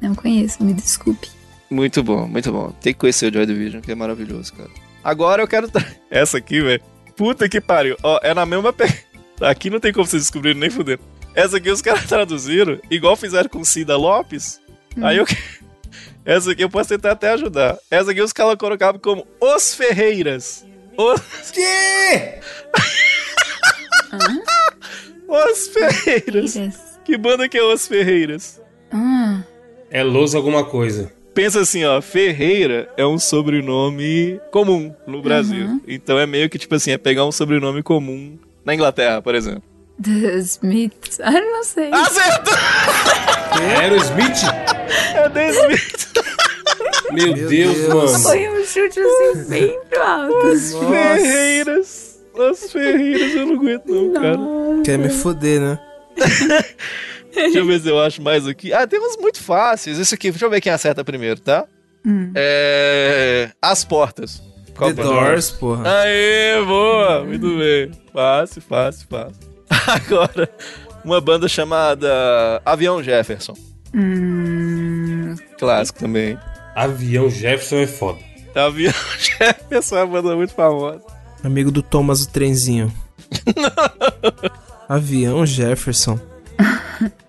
Não conheço, me desculpe. Muito bom, muito bom. Tem que conhecer o Joy Division, que é maravilhoso, cara. Agora eu quero. [laughs] Essa aqui, velho. Puta que pariu. Ó, é na mesma. Pe... [laughs] Aqui não tem como vocês descobrirem nem fudendo. Essa aqui os [laughs] caras traduziram, igual fizeram com Cida Lopes. Aí eu. Essa aqui eu posso tentar até ajudar. Essa aqui os caras colocavam como Os Ferreiras. Os, Que? [laughs] Os Ferreiras. Yes. Que banda que é Os Ferreiras? Ah, É Los alguma coisa. Pensa assim, ó, Ferreira é um sobrenome comum no Brasil. Então é meio que tipo assim, é pegar um sobrenome comum na Inglaterra, por exemplo. The Smiths. Ah, não sei. Acertou! Aerosmith? É The Smith. Meu, Meu Deus, Deus. mano. Foi um chute assim bem alto. Ferreiras. As Ferreiras eu não aguento não, cara. Quer me foder, né? [laughs] Deixa eu ver se eu acho mais aqui. Ah, tem uns muito fáceis. Esse aqui, deixa eu ver quem acerta primeiro, tá? É... As Portas. Qual The? Doors, porra. Aê, boa! Muito bem. Fácil, fácil, fácil. [laughs] Agora, uma banda chamada Avião Jefferson. Hum, Clássico também. Avião Jefferson é foda. Avião [laughs] Jefferson é uma banda muito famosa. Amigo do Thomas o Trenzinho. [laughs] Avião Jefferson.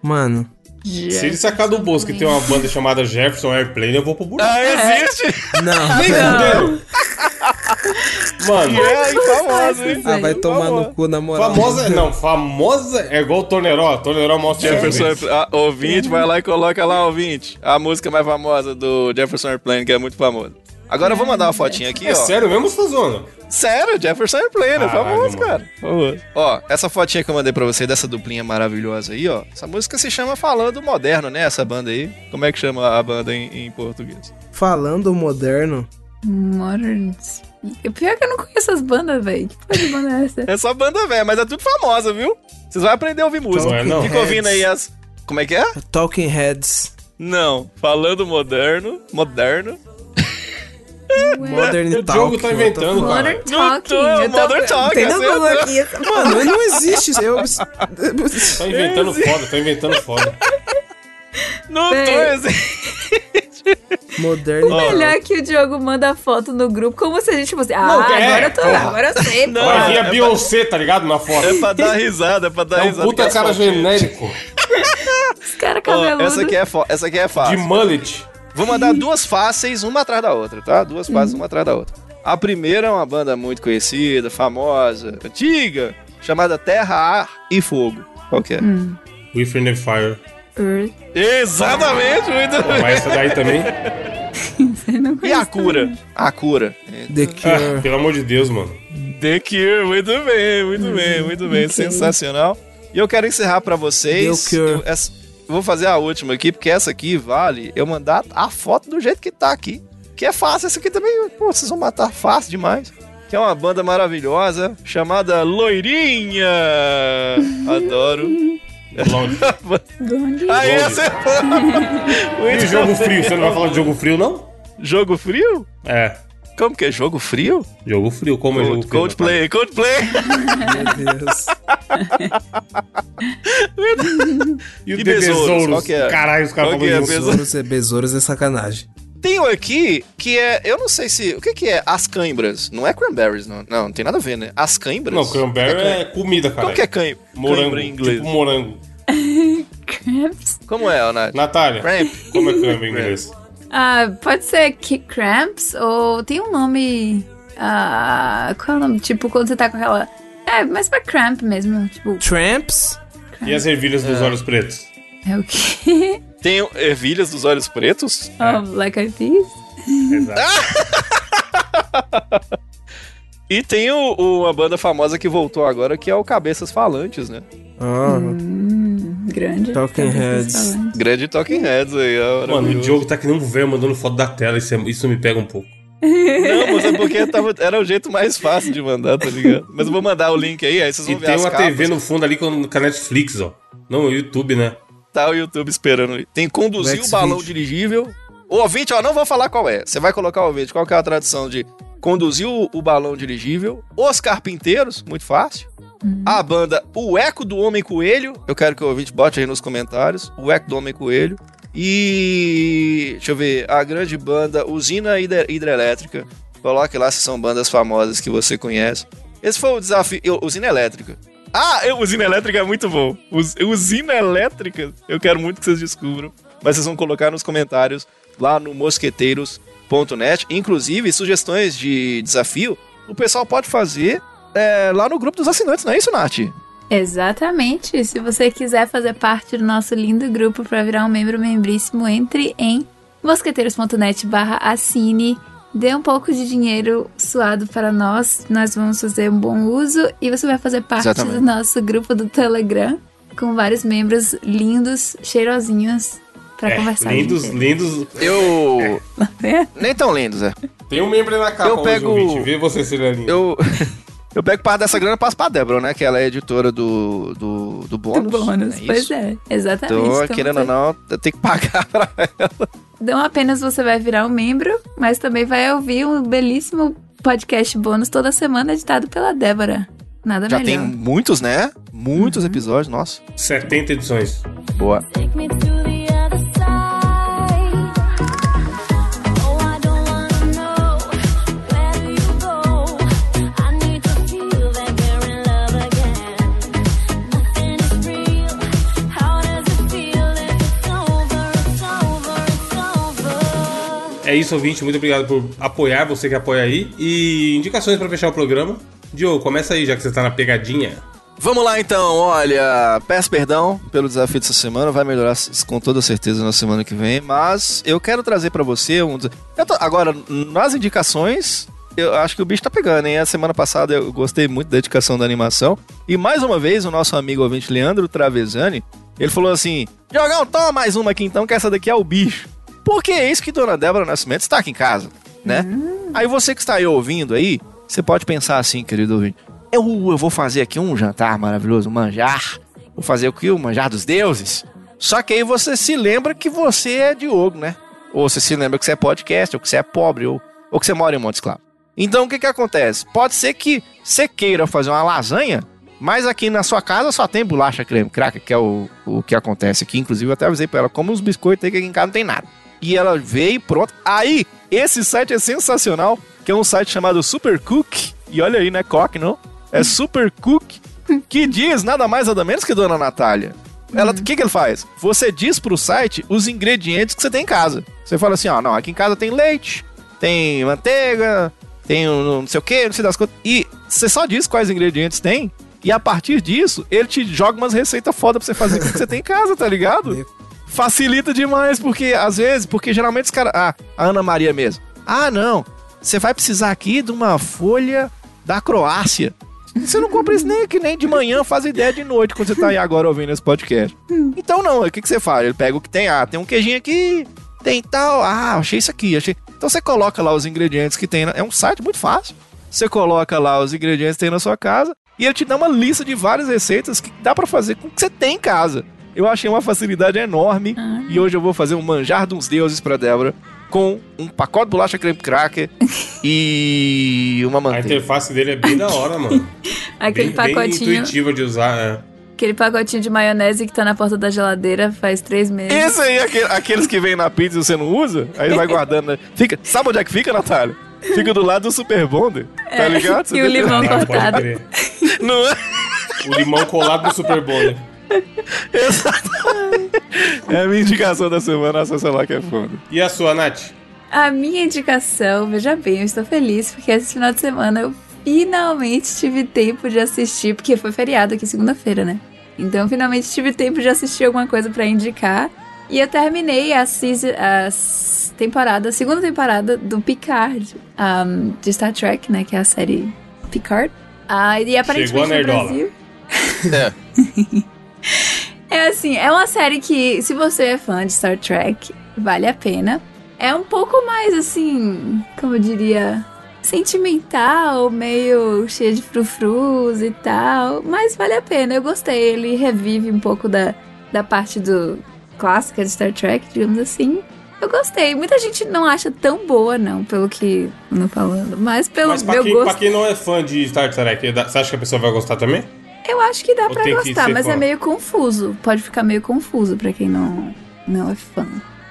Mano, Se ele sacar do bolso que tem uma banda chamada Jefferson Airplane, eu vou pro buraco. Ah, existe? não. Nem fudendo. Mano, É, famosa, hein? Ah, vai tomar Famosa. no cu, na moral. famosa, não, famosa é igual o Torneró. Torneró mostra Jefferson Jefferson. Airplane. Ah, ouvinte, vai lá e coloca lá, ouvinte. A música mais famosa do Jefferson Airplane, que é muito famosa. Agora eu vou mandar uma fotinha aqui, É ó. sério mesmo, Stazona? Sério, Jefferson Airplane, Caralho, famoso, mano. cara. Famoso. Ó, essa fotinha que eu mandei pra você dessa duplinha maravilhosa aí, ó. Essa música se chama Falando Moderno, né? Essa banda aí. Como é que chama a banda em, em português? Falando moderno. Modern. O pior é que eu não conheço as bandas, velho. Que porra de banda é essa? [laughs] É só banda velha, mas é tudo famosa, viu? Vocês vão aprender a ouvir música. Não é, não? Fica ouvindo aí as. Como é que é? Talking Heads. Não. Falando moderno. Moderno. Modern O Talking. jogo tá inventando. Modern Talking. tô, eu tô... Modern Talking, Tem no aqui. Mano, não existe. Eu... [laughs] Tá inventando foda, tá inventando foda. Não Bem. tô exi- Moderno. Melhor que o Diogo manda foto no grupo, como se a gente fosse. Ah, Não, é, agora eu tô porra. agora eu sei. Não. Vai vir é a pra- Beyoncé, tá ligado? Na foto. É pra dar risada, é pra dar É um risada. puta cara genérico. Os caras cabeludos. essa, aqui é fo- essa aqui é De fácil. mullet. Vou mandar duas fáceis, uma atrás da outra, tá? Duas fáceis, uma atrás da outra. A primeira é uma banda muito conhecida, famosa, antiga, chamada Terra, Ar e Fogo. Qual que é? With and Fire. Earth. Exatamente, muito bem. Mas essa daí também. [laughs] E a cura? A cura. The Ah, Cure. pelo amor de Deus, mano. The Cure, muito bem, muito bem, muito bem. Sensacional. E eu quero encerrar pra vocês. The Cure. eu- essa- vou fazer a última aqui, porque essa aqui vale eu mandar a foto do jeito que tá aqui. Que é fácil, essa aqui também, pô, vocês vão matar fácil demais. Que é uma banda maravilhosa chamada Loirinha. [laughs] Adoro. Longe. Blondie. [laughs] Aí Blonde. acertou. E Muito jogo frio? Você não vai falar de jogo frio, não? Jogo frio? É. Como que é jogo frio? Jogo frio, como é jogo frio? Coldplay, Coldplay. Meu Deus. [laughs] E o E Besouros, Besouros? qual que é? Caralho, os caras é? falam junto. Besouros? Besouros é, besouros é sacanagem. Tem um aqui que é. Eu não sei se. O que, que é as cãibras? Não é cranberries, não. Não, não tem nada a ver, né? As cãibras? Não, cranberry é comida, cara. Como que é cãib... Morango, cãibra em inglês? tipo morango. [laughs] Cramps. Como é, Nath? Natália, Cramp. como é cramp em inglês? Ah, pode ser kick cramps ou tem um nome. Ah, qual é o nome? Tipo, quando você tá com aquela. É, mas pra cramp mesmo. Tipo, Tramps? E as ervilhas dos olhos pretos? é o quê? [laughs] Tem ervilhas dos olhos pretos? Oh, Black Eyed Peas? Exato. [laughs] E tem o, o- uma banda famosa que voltou agora, que é o Cabeças Falantes, né? Ah, Hum, grande. Talking Talvez Heads. Grande Talking Heads aí, ó. Mano, o. Diogo tá que nem um velho mandando foto da tela, isso, é- isso me pega um pouco. Não, mas é porque tava- era o jeito mais fácil de mandar, tá ligado? Mas eu vou mandar o link aí, aí vocês E vão ver tem as uma capas. TV no fundo ali com, com a Netflix, ó. Não, o YouTube, né? Tá o YouTube esperando ali. Tem conduzir o balão dirigível. O ouvinte, ó, não vou falar qual é. Você vai colocar o ouvinte. Qual que é a tradução de conduzir o, o balão dirigível? Os Carpinteiros, muito fácil. A banda O Eco do Homem Coelho. Eu quero que o ouvinte bote aí nos comentários. O Eco do Homem Coelho. E. Deixa eu ver. A grande banda Usina Hidre- Hidrelétrica. Coloque lá se são bandas famosas que você conhece. Esse foi o desafio. eu- Usina Elétrica. Ah, eu, usina elétrica é muito bom. Us- usina elétrica, eu quero muito que vocês descubram. Mas vocês vão colocar nos comentários lá no mosqueteiros.net. Inclusive, sugestões de desafio, o pessoal pode fazer é, lá no grupo dos assinantes, não é isso, Nath? Exatamente. Se você quiser fazer parte do nosso lindo grupo para virar um membro membríssimo, entre em mosqueteiros.net barra assine. Dê um pouco de dinheiro suado para nós, nós vamos fazer um bom uso e você vai fazer parte Exatamente. do nosso grupo do Telegram com vários membros lindos, cheirosinhos para É, conversar. lindos, lindos. Eu. [laughs] É. Nem tão lindos, é. Tem um membro aí na capa Eu hoje, pego- ouvinte. Vê você se ele é lindo. Eu. Eu pego parte dessa grana e passo pra Débora, né? Que ela é editora do, do, do bônus. Do bônus, é pois é, exatamente. Então, Então, querendo ou não, eu tenho que pagar [laughs] pra ela. Não apenas você vai virar um membro, mas também vai ouvir um belíssimo podcast bônus toda semana editado pela Débora. Nada Já melhor. tem muitos, né? Muitos episódios, nossa. 70 edições. Boa. Take me É isso, ouvinte. Muito obrigado por apoiar, você que apoia aí. E indicações pra fechar o programa. Diogo, começa aí, já que você tá na pegadinha. Vamos lá então, olha, peço perdão pelo desafio dessa semana, vai melhorar com toda certeza na semana que vem, mas eu quero trazer pra você um. tô- agora, nas indicações, eu acho que o bicho tá pegando, hein? A semana passada eu gostei muito da dedicação da animação. E mais uma vez, o nosso amigo ouvinte Leandro Travesani, ele falou assim: Jogão, toma mais uma aqui então, que essa daqui é o bicho. Porque é isso que Dona Débora Nascimento está aqui em casa, né? Aí você que está aí ouvindo aí, você pode pensar assim, querido ouvinte. Eu, eu vou fazer aqui um jantar maravilhoso, um manjar. Vou fazer aqui o manjar dos deuses. Só que aí você se lembra que você é Diogo, né? Ou você se lembra que você é podcast, ou que você é pobre, ou, ou que você mora em Montes Claros. Então o que que acontece? Pode ser que você queira fazer uma lasanha Mas aqui na sua casa só tem bolacha creme cracker, que é o, o que acontece aqui. Inclusive, eu até avisei pra ela, como os biscoitos aí, que aqui em casa não tem nada. E ela veio e pronto. Aí, esse site é sensacional, que é um site chamado Supercook. E olha aí, não é coque, não. É Supercook, que diz nada mais nada menos que Dona Natália. Ela, o que, que ele faz? Você diz pro site os ingredientes que você tem em casa. Você fala assim, ó, não, aqui em casa tem leite, tem manteiga, tem um, não sei o que, não sei das coisas. E você só diz quais ingredientes tem, e a partir disso, ele te joga umas receitas foda pra você fazer o que você tem em casa, tá ligado? Facilita demais, porque às vezes, porque geralmente os caras. Ah, a Ana Maria mesmo. Ah, não. Você vai precisar aqui de uma folha da Croácia. Você não compra isso nem que nem de manhã, faz ideia de noite quando você tá aí agora ouvindo esse podcast. Então não, o que, que você faz? Ele pega o que tem, ah, tem um queijinho aqui, tem tal, ah, achei isso aqui, achei. Então você coloca lá os ingredientes que tem, é um site muito fácil. Você coloca lá os ingredientes que tem na sua casa e ele te dá uma lista de várias receitas que dá pra fazer com o que você tem em casa. Eu achei uma facilidade enorme e hoje eu vou fazer um manjar dos deuses pra Débora com um pacote de bolacha creme cracker [laughs] e uma A manteiga. interface dele é bem da hora, mano. [laughs] Aquele bem, bem pacotinho. intuitiva de usar. é. Aquele pacotinho de maionese que tá na porta da geladeira faz três meses. Esse aí, aque- aqueles que vem na pizza e você não usa, aí vai guardando, né? Fica, sabe onde é que fica, Natália? Fica do lado do Super Bonder, tá ligado? Você É, e o limão Ah, cortado. Não é? O limão colado no Super Bowl. [laughs] Exatamente. É a minha indicação da semana, acessa lá que é foda. E a sua, Nath? A minha indicação, veja bem, eu estou feliz porque esse final de semana eu finalmente tive tempo de assistir, porque foi feriado aqui segunda-feira, né? Então finalmente tive tempo de assistir alguma coisa pra indicar. E eu terminei a, season, a temporada, a segunda temporada do Picard, um, de Star Trek, né? Que é a série Picard. Ah, e aparentemente Chegou a no nerdola. Brasil. É. [laughs] É assim, é uma série que, se você é fã de Star Trek, vale a pena. É um pouco mais assim, como eu diria, sentimental, meio cheia de frufrus e tal. Mas vale a pena, eu gostei. Ele revive um pouco da, da parte do clássica de Star Trek, digamos assim. Eu gostei. Muita gente não acha tão boa, não, pelo que não falando. Mas pelo Mas meu quem, gosto, pra quem não é fã de Star Trek, você acha que a pessoa vai gostar também? Eu acho que dá Ou pra gostar, mas fã? é meio confuso. Pode ficar meio confuso pra quem não, não é fã.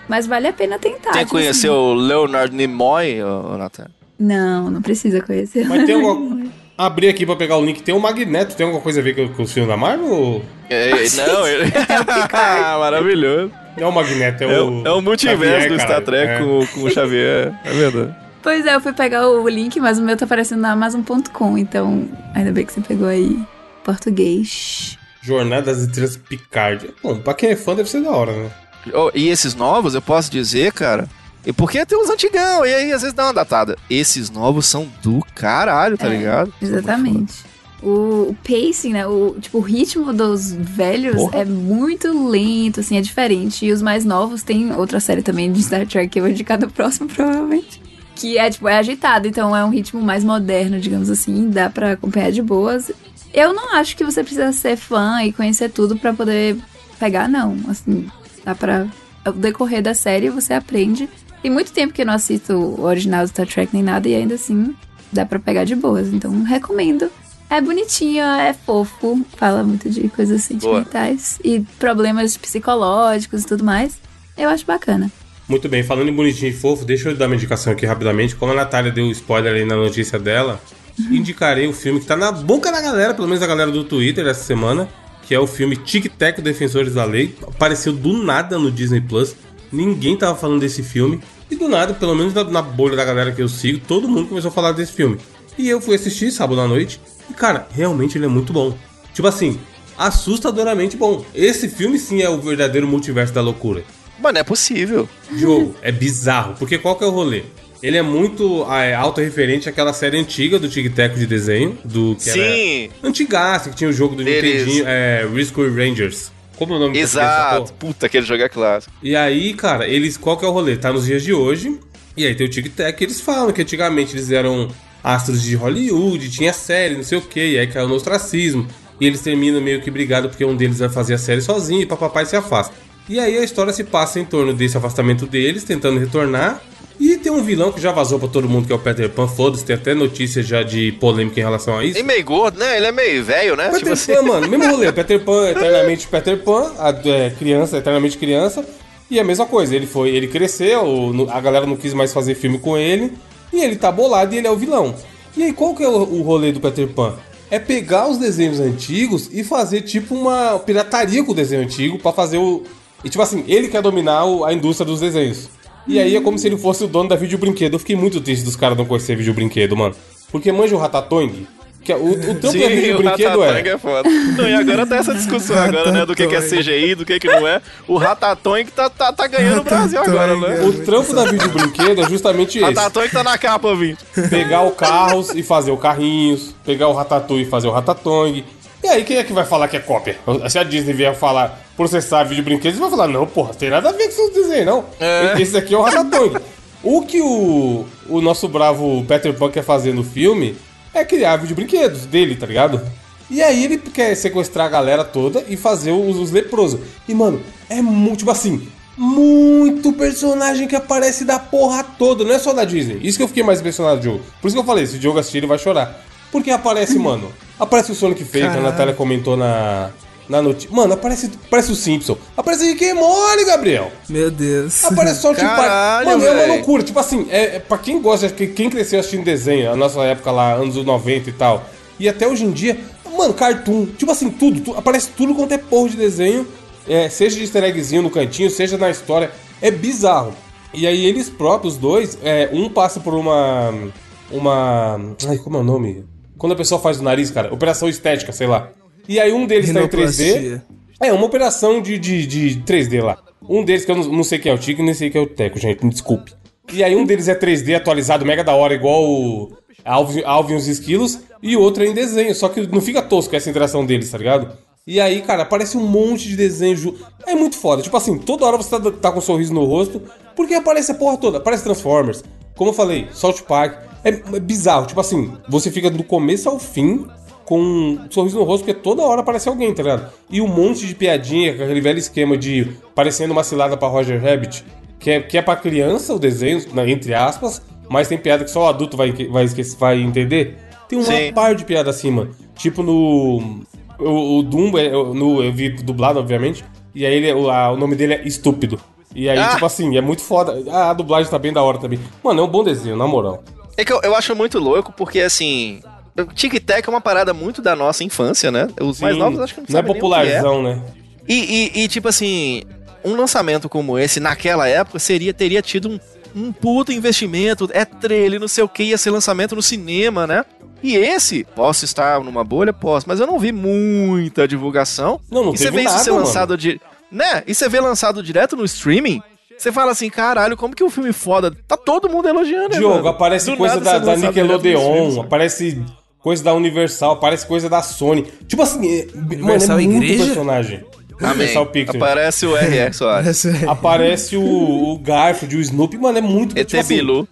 Mas vale a pena tentar. Tem que tipo conhecer assim. o Leonard Nimoy, ô, Natália? Não, não precisa conhecer. Mas tem alguma... Abrir aqui pra pegar o link. Tem o Magneto. Tem alguma coisa a ver com, com os filmes da Marvel? ou- É, [laughs] não, ele... [laughs] Maravilhoso. Não é o Magneto, é, É, o... o- é o multiverso Xavier, do Star. Trek É. com, com o Xavier. É verdade. [laughs] Pois é, eu fui pegar o link, mas o meu tá aparecendo na Amazon.com, então ainda bem que você pegou aí português. Jornada das Estrelas Picard. Bom, pra quem é fã deve ser da hora, né? Oh, e esses novos, eu posso dizer, cara. E porque tem os antigão, e aí às vezes dá uma datada. Esses novos são do caralho, tá É, ligado? Exatamente. O, o pacing, né? O, tipo, o ritmo dos velhos Porra. é muito lento, assim, é diferente. E os mais novos tem outra série também de Star Trek que eu vou indicar no próximo, [laughs] provavelmente. Que é, tipo, é agitado, então é um ritmo mais moderno, digamos assim. Dá pra acompanhar de boas. Eu não acho que você precisa ser fã e conhecer tudo pra poder pegar, não. Assim, dá pra. O decorrer da série você aprende. Tem muito tempo que eu não assisto o original do Star Trek nem nada, e ainda assim dá pra pegar de boas. Então, recomendo. É bonitinho, é fofo, fala muito de coisas sentimentais e problemas psicológicos e tudo mais. Eu acho bacana. Muito bem, falando em bonitinho e fofo, deixa eu dar uma indicação aqui rapidamente. Como a Natália deu spoiler aí na notícia dela, indicarei o filme que tá na boca da galera, pelo menos a galera do Twitter essa semana, que é o filme Tic Tac Defensores da Lei. Apareceu do nada no Disney Plus. Ninguém tava falando desse filme. E do nada, pelo menos na, bolha da galera que eu sigo, todo mundo começou a falar desse filme. E eu fui assistir sábado à noite. E, cara, realmente ele é muito bom. Tipo assim, assustadoramente bom. Esse filme sim é o verdadeiro multiverso da loucura. Mano, é possível. Jogo é bizarro, porque qual que é o rolê? Ele é muito é, autorreferente àquela série antiga do Tic Tac de desenho, do que Sim, era antigaço, que tinha o jogo do Deles. Nintendinho, é, Risco Rangers. Como é o nome exato. Puta, aquele jogo é clássico. e aí, cara, eles. Qual que é o rolê? Tá nos dias de hoje. E aí tem o Tic Tac, eles falam que antigamente eles eram astros de Hollywood, tinha série, não sei o que, e aí caiu no ostracismo. E eles terminam meio que brigado porque um deles vai fazer a série sozinho e papai se afasta. E aí a história se passa em torno desse afastamento deles, tentando retornar. E tem um vilão que já vazou pra todo mundo, que é o Peter Pan. Foda-se, tem até notícia já de polêmica em relação a isso. E meio gordo, né? Ele é meio velho, né? Peter tipo assim. Pan, mano, mesmo rolê. [laughs] Peter Pan, eternamente Peter Pan, a, é, criança, eternamente criança. E a mesma coisa, ele foi, ele cresceu, a galera não quis mais fazer filme com ele. E ele tá bolado e ele é o vilão. E aí, qual que é o, o rolê do Peter Pan? É pegar os desenhos antigos e fazer tipo uma pirataria com o desenho antigo pra fazer o. E tipo assim, ele quer dominar a indústria dos desenhos. E aí é como se ele fosse o dono da videobrinquedo. Eu fiquei muito triste dos caras não conhecer videobrinquedo, mano. Porque manja o Ratatouille, que é o, o trampo da Sim, o videobrinquedo Ratatouille é. é foda. Não, e agora tá essa discussão agora, né? Do que, que é CGI, do que, que não é. O Ratatouille que tá, tá, tá ganhando o Brasil agora, né? O trampo da videobrinquedo é justamente esse. Ratatouille que tá na capa, ouvinte. Pegar o carros e fazer o carrinhos, pegar o Ratatouille e fazer o Ratatouille. E aí, quem é que vai falar que é cópia? Se a Disney vier falar processar vídeo brinquedos, você vai falar, não, porra, tem nada a ver com seus desenhos, não. É. Esse aqui é o Ratatouille. o que o, o nosso bravo Peter Pan quer fazer no filme é criar vídeo brinquedos dele, tá ligado? E aí ele quer sequestrar a galera toda e fazer os, os leprosos. E, mano, é muito, tipo assim, muito personagem que aparece da porra toda, não é só da Disney. Isso que eu fiquei mais impressionado, Diogo. Por isso que eu falei, se o Diogo assistir, ele vai chorar. Porque aparece, mano, aparece o Sonic Fake, a. Natália comentou na, na notícia. Mano, aparece, aparece o Simpson. Aparece Rick and Morty, Gabriel. Meu Deus. Aparece só tipo. Caralho, Mano, é uma loucura. Tipo assim, é, é pra quem gosta, que- quem cresceu assistindo desenho, a nossa época lá, anos 90 e tal, e até hoje em dia, mano, cartoon, tipo assim, tudo, tu- aparece tudo quanto é porra de desenho, é, seja de easter eggzinho no cantinho, seja na história, é bizarro. E aí eles próprios, dois, é, um passa por uma. Uma. Ai, como é o nome? Quando a pessoa faz o nariz, cara, operação estética, sei lá. E aí um deles tá em 3D. Rinoplastia. É, uma operação de, de, de 3D lá. Um deles, que eu não, não sei quem é o Tico, nem sei quem é o Teco, gente, me desculpe. E aí um deles é 3D atualizado, mega da hora, igual o Alvin, Alvin e os Esquilos, e o outro é em desenho, só que não fica tosco essa interação deles, tá ligado? E aí, cara, aparece um monte de desenho. É muito foda. Tipo assim, toda hora você tá, tá com um sorriso no rosto, porque aparece a porra toda. Aparece Transformers. Como eu falei, South Park. É, é bizarro. Tipo assim, você fica do começo ao fim com um sorriso no rosto, porque toda hora aparece alguém, tá ligado? E um monte de piadinha, com aquele velho esquema de parecendo uma cilada pra Roger Rabbit, que é, que é pra criança o desenho, né, entre aspas, mas tem piada que só o adulto vai, vai, esquecer, vai entender. Tem uma Sim. par de piada assim, mano. Tipo no. O, o Dumbo, é- eu- no, eu vi dublado, obviamente. E aí ele, o, a- o nome dele é Estúpido. E aí, Ah! tipo assim, é muito foda. Ah, a dublagem tá bem da hora também. Mano, é um bom desenho, na moral. É que eu, eu acho muito louco, porque assim. Tic Tac é uma parada muito da nossa infância, né? Os mais Sim, novos acho que não Não é sabem nem o que popularzão, né? E, e- e, tipo assim, um lançamento como esse, naquela época, seria, teria tido um, um puto investimento, é trailer, não sei o que, ia ser lançamento no cinema, né? E esse, posso estar numa bolha? Posso, mas eu não vi muita divulgação. Não, não e você teve vê isso nada, ser mano. lançado de. Né? E você vê lançado direto no streaming. Você fala assim, caralho, como que o filme foda? Tá todo mundo elogiando, né, Diogo, mano? aparece Do coisa da, da Nickelodeon, streaming, aparece coisa da Universal, aparece coisa da Sony. Tipo assim, é, mano, é Universal muito Igreja? personagem. Amém. Universal Pictures. Aparece o R.R. Soares. Aparece o, o Garfield, o Snoopy, mano, é muito... ET tipo assim, Bilu.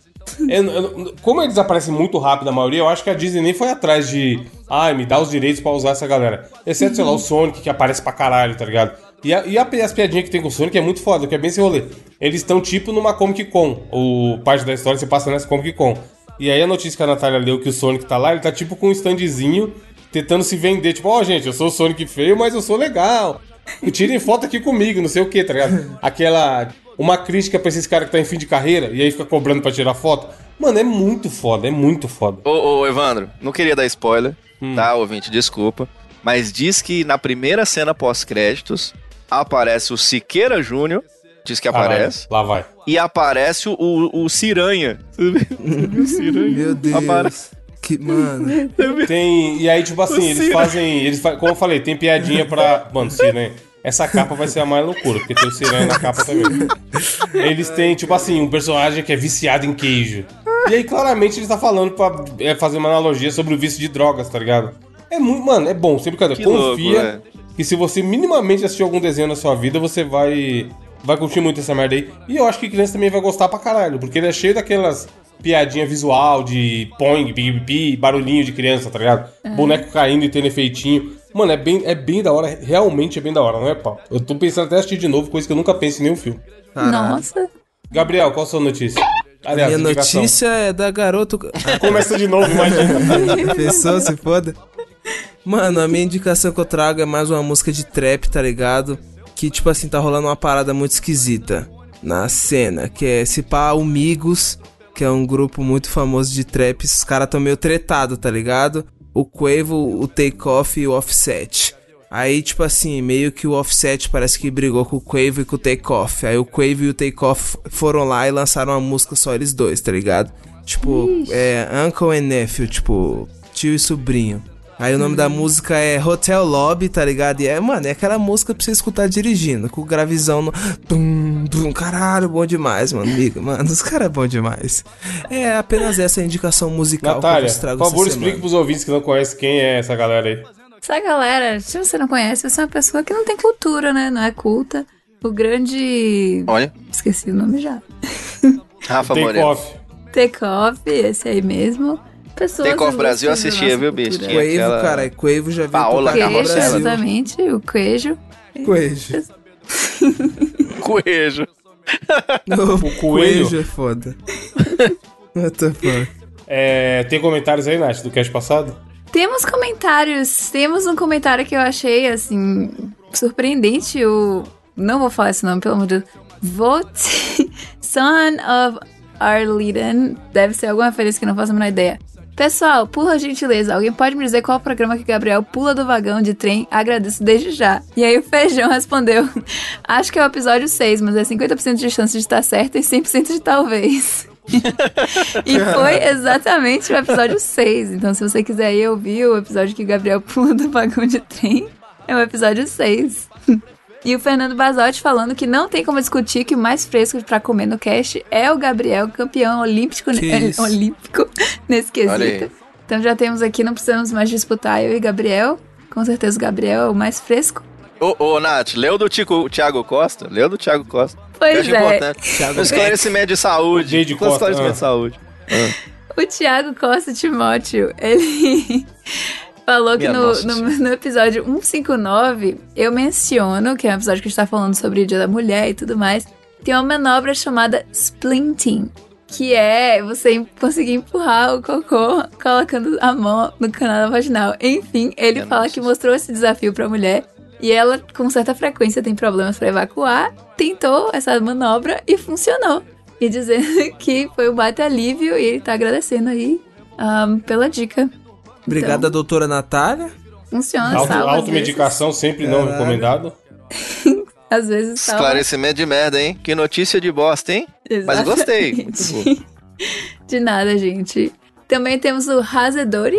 é, é, como eles aparecem muito rápido, a maioria, eu acho que a Disney nem foi atrás de... Ai, me dá os direitos pra usar essa galera. Exceto, sei lá, o Sonic, que aparece pra caralho, tá ligado? E, a- e a- as piadinhas que tem com o Sonic é muito foda, que é bem esse rolê. Eles estão tipo numa Comic Con. O parte da história se passa nessa Comic Con. E aí a notícia que a Natália leu que o Sonic tá lá, ele tá tipo com um standzinho tentando se vender. Tipo, ó, gente, eu sou o Sonic feio, mas eu sou legal. E [laughs] tirem foto aqui comigo, não sei o que, tá ligado? Aquela. Uma crítica pra esses caras que tá em fim de carreira e aí fica cobrando pra tirar foto. Mano, é muito foda, é muito foda. Ô, ô, Evandro, não queria dar spoiler, Hum. tá, ouvinte? Desculpa. Mas diz que na primeira cena pós-créditos aparece o Siqueira Júnior, diz que aparece, Caralho, Lá vai. e aparece o, o Ciranha. O Ciranha? [laughs] Meu Deus. Aparece. Que, mano. Tem. E aí, tipo assim, eles Cira. fazem. Eles fa- Como eu falei, tem piadinha pra. Mano, Siranha. Essa capa vai ser a mais loucura, porque tem o Siranha na capa também. Eles têm, tipo assim, um personagem que é viciado em queijo. E aí, claramente, ele tá falando pra é, fazer uma analogia sobre o vício de drogas, tá ligado? É muito. Mano, é bom, sem brincadeira. Que louco, Confia velho. Que se você minimamente assistir algum desenho na sua vida, você vai. Vai curtir muito essa merda aí. E eu acho que criança também vai gostar pra caralho, porque ele é cheio daquelas piadinha visual de poing, pipi, barulhinho de criança, tá ligado? Boneco caindo e tendo efeitinho. Mano, é bem, é bem da hora, realmente é bem da hora, não é, pau? Eu tô pensando até assistir de novo, coisa que eu nunca penso em nenhum filme. Nossa. Gabriel, qual a sua notícia? Aliás, Minha indicação. notícia é da garota. Começa de novo, imagina. [laughs] Pensou, se foda. Mano, a minha indicação que eu trago é mais uma música de trap, tá ligado? Que, tipo assim, tá rolando uma parada muito esquisita na cena, que é esse pá Amigos, que é um grupo muito famoso de trap. Os caras tão meio tretado, tá ligado? O Quavo, o Takeoff e o Offset. Aí, tipo assim, meio que o Offset parece que brigou com o Quavo e com o Takeoff. Aí o Quavo e o Takeoff foram lá e lançaram uma música só eles dois, tá ligado? Tipo, é Uncle and Nephew, tipo, tio e sobrinho. Aí o nome da música é Hotel Lobby, tá ligado? E é, mano, é aquela música pra você escutar dirigindo, com o gravizão no. Tum, tum, caralho, bom demais, mano, amigo. Mano, os caras é bom demais. É apenas essa indicação musical Natália, que eu por favor, explique pros ouvintes que não conhecem quem é essa galera aí. Essa galera, se você não conhece, você é uma pessoa que não tem cultura, né? Não é culta. O grande. Olha, Esqueci o nome já. Rafa Take Moreno. off. Take-off, esse aí mesmo. Pessoas Take Off Brasil assistia, viu, bicho? Tinha Quavo, aquela- cara, Quavo já veio Paola Queijo, exatamente, o queijo. Queijo. Coelho. [laughs] O. Queijo é foda. [laughs] What the fuck? É, tem comentários aí, Nath, do cast passado? Temos comentários. Temos um comentário que eu achei, assim, surpreendente. O. Não vou falar esse nome, pelo amor de Deus. Vote [laughs] Son of Arleden. Deve ser alguma referência que não faço a menor ideia. Pessoal, por gentileza, alguém pode me dizer qual programa que Gabriel pula do vagão de trem? Agradeço desde já. E aí o Feijão [laughs] respondeu: Acho que é o episódio 6, mas é 50% de chance de estar certo e 100% de talvez. [laughs] E foi exatamente o episódio 6. Então, se você quiser ir ouvir o episódio que o Gabriel pula do vagão de trem, é o episódio 6. [laughs] E o Fernando Basotti falando que não tem como discutir que o mais fresco pra comer no cast é o Gabriel, campeão olímpico, isso. [laughs] olímpico nesse quesito. Então já temos aqui, não precisamos mais disputar eu e Gabriel. Com certeza o Gabriel é o mais fresco. Ô, ô, Nath, leu do Tico, Thiago Costa? Leu do Thiago Costa. Pois é. importante. Um esclarecimento de saúde. De Um Costa, esclarecimento ah. de saúde. O Thiago Costa Timóteo, ele falou que no, no, no episódio 159 eu menciono, que é um episódio que está falando sobre o Dia da Mulher e tudo mais, tem uma manobra chamada splinting, que é você conseguir empurrar o cocô colocando a mão no canal vaginal. Enfim, ele Minha fala nossa que mostrou esse desafio pra mulher e ela, com certa frequência, tem problemas pra evacuar, tentou essa manobra e funcionou. E dizendo [laughs] que foi um baita alívio e ele tá agradecendo aí ahn, pela dica. Obrigado, doutora Natália. Funciona, Auto, automedicação sempre não Caralho. recomendado. vezes. [laughs] Às vezes salva. Esclarecimento de merda, hein? Que notícia de bosta, hein? Mas gostei. Muito Exatamente. [laughs] De nada, gente. Também temos o Hazedori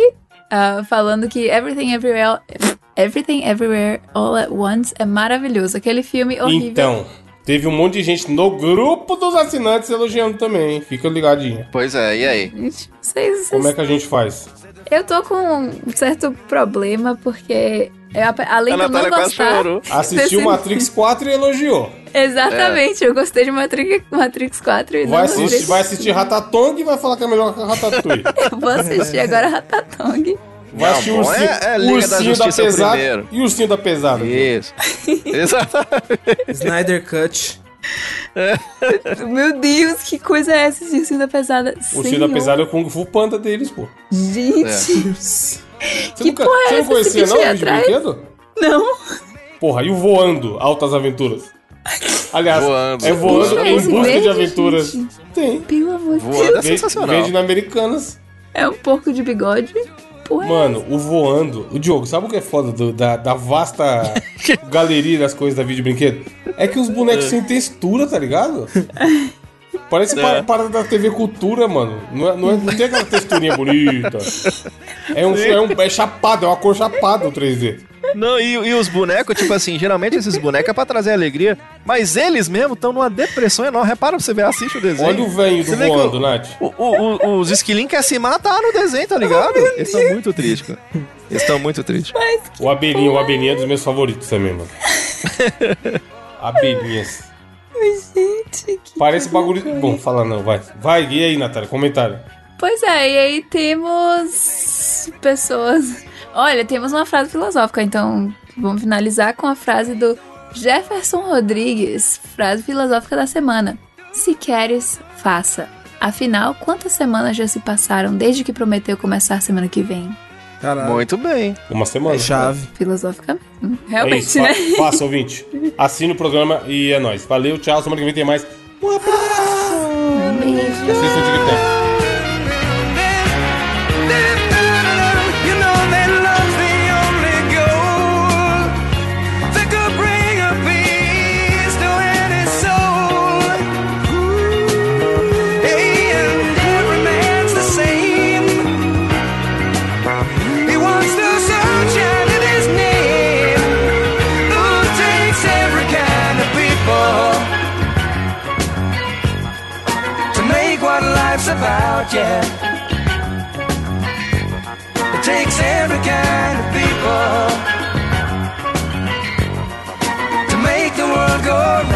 ah, falando que Everything Everywhere, Everything Everywhere All at Once é maravilhoso. Aquele filme horrível. Então, teve um monte de gente no grupo dos assinantes elogiando também, hein? Fica ligadinho. Pois é, e aí? Gente, vocês, vocês- Como é que a gente faz? Eu tô com um certo problema porque eu, além A de eu não gostar. Assistiu Matrix 4 e elogiou. Exatamente, eu gostei de Matrix, Matrix 4 e Vai não assistir, Matrix. vai assistir Ratatouille e vai falar que é melhor que Ratatouille. [laughs] Eu vou assistir agora Ratatouille. Vai assistir bom Ursinho, é- é Liga da da, Pesada primeiro. e Ursinho da Pesada. Isso. [laughs] Exatamente. Snyder Cut. [laughs] Meu Deus, que coisa é essa, esse ursinho da pesada? O Ursinho da Pesada é o Kung Fu Panda deles, pô. Gente, Você, Que nunca, porra é você não essa? conhecia não, de atrás? brinquedo? não. Porra, e o Voando, Altas Aventuras? Aliás, Voando. é Voando Bicho, em busca de aventuras. gente. Tem. Pelo amor de Voando é Deus. Vende, sensacional. vende na Americanas. É um porco de bigode. Porra, é Mano, o Voando... O Diogo, sabe o que é foda do- da, da vasta [laughs] galeria das coisas da vídeo brinquedo? É que os bonecos sem textura, tá ligado? [laughs] Parece É. pa- parada da TV Cultura, mano. Não, é, não, é- não tem aquela texturinha bonita. É, um, é, um, é chapado, é uma cor chapada o 3D. Não, e, e os bonecos, tipo assim, geralmente esses bonecos é pra trazer alegria, mas eles mesmo estão numa depressão enorme. Repara pra você ver, assiste o desenho. Olha o velho do Voando, o- Nath. O- o- o- os esquilinhos querem se matar no desenho, tá ligado? Eles estão muito tristes, cara. Eles estão muito tristes. O Abelhinha, o Abelhinha é dos meus favoritos também, mano. [laughs] Abelhinhas. Gente. que Parece coisa bagulho. doida. Bom, fala não, vai. Vai, e aí, Natália? Comentário. Pois é, e aí temos pessoas. Olha, temos uma frase filosófica, então vamos finalizar com a frase do Jefferson Rodrigues, frase filosófica da semana. Se queres, faça. Afinal, quantas semanas já se passaram desde que prometeu começar semana que vem? Caralho. Muito bem. Uma semana. É chave. Filosoficamente. É Realmente, isso. né? Fa faça, ouvinte. Assine o programa e é nóis. Valeu, tchau. Semana que vem tem mais. Um abraço. Um beijo. Assista o TikTok. project. It takes every kind of people to make the world go